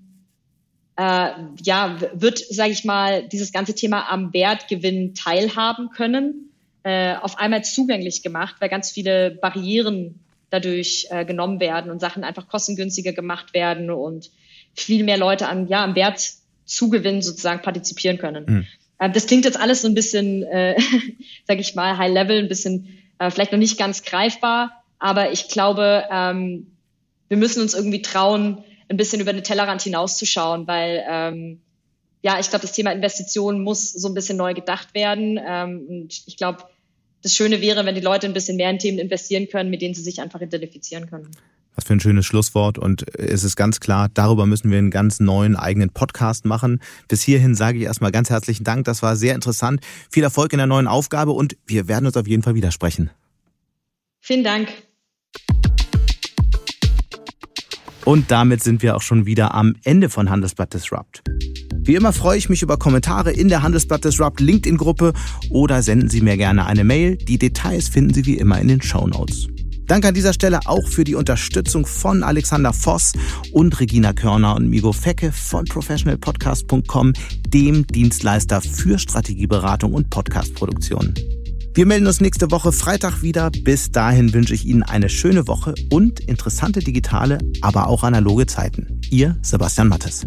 äh, ja, wird, sage ich mal, dieses ganze Thema am Wertgewinn teilhaben können äh, auf einmal zugänglich gemacht, weil ganz viele Barrieren dadurch äh, genommen werden und Sachen einfach kostengünstiger gemacht werden und viel mehr Leute an, ja, am Wertzugewinn sozusagen partizipieren können. Mhm. Äh, das klingt jetzt alles so ein bisschen, äh, sage ich mal, High Level, ein bisschen äh, vielleicht noch nicht ganz greifbar, aber ich glaube, ähm, wir müssen uns irgendwie trauen, ein bisschen über den Tellerrand hinauszuschauen, weil ähm, ja, ich glaube, das Thema Investitionen muss so ein bisschen neu gedacht werden. Ähm, und ich glaube, das Schöne wäre, wenn die Leute ein bisschen mehr in Themen investieren können, mit denen sie sich einfach identifizieren können. Was für ein schönes Schlusswort. Und es ist ganz klar, darüber müssen wir einen ganz neuen eigenen Podcast machen. Bis hierhin sage ich erstmal ganz herzlichen Dank. Das war sehr interessant. Viel Erfolg in der neuen Aufgabe und wir werden uns auf jeden Fall widersprechen. Vielen Dank. Und damit sind wir auch schon wieder am Ende von Handelsblatt Disrupt. Wie immer freue ich mich über Kommentare in der Handelsblatt Disrupt LinkedIn-Gruppe oder senden Sie mir gerne eine Mail. Die Details finden Sie wie immer in den Show Notes. Danke an dieser Stelle auch für die Unterstützung von Alexander Voss und Regina Körner und Migo Fecke von professionalpodcast.com, dem Dienstleister für Strategieberatung und Podcastproduktion. Wir melden uns nächste Woche Freitag wieder. Bis dahin wünsche ich Ihnen eine schöne Woche und interessante digitale, aber auch analoge Zeiten. Ihr Sebastian Mattes.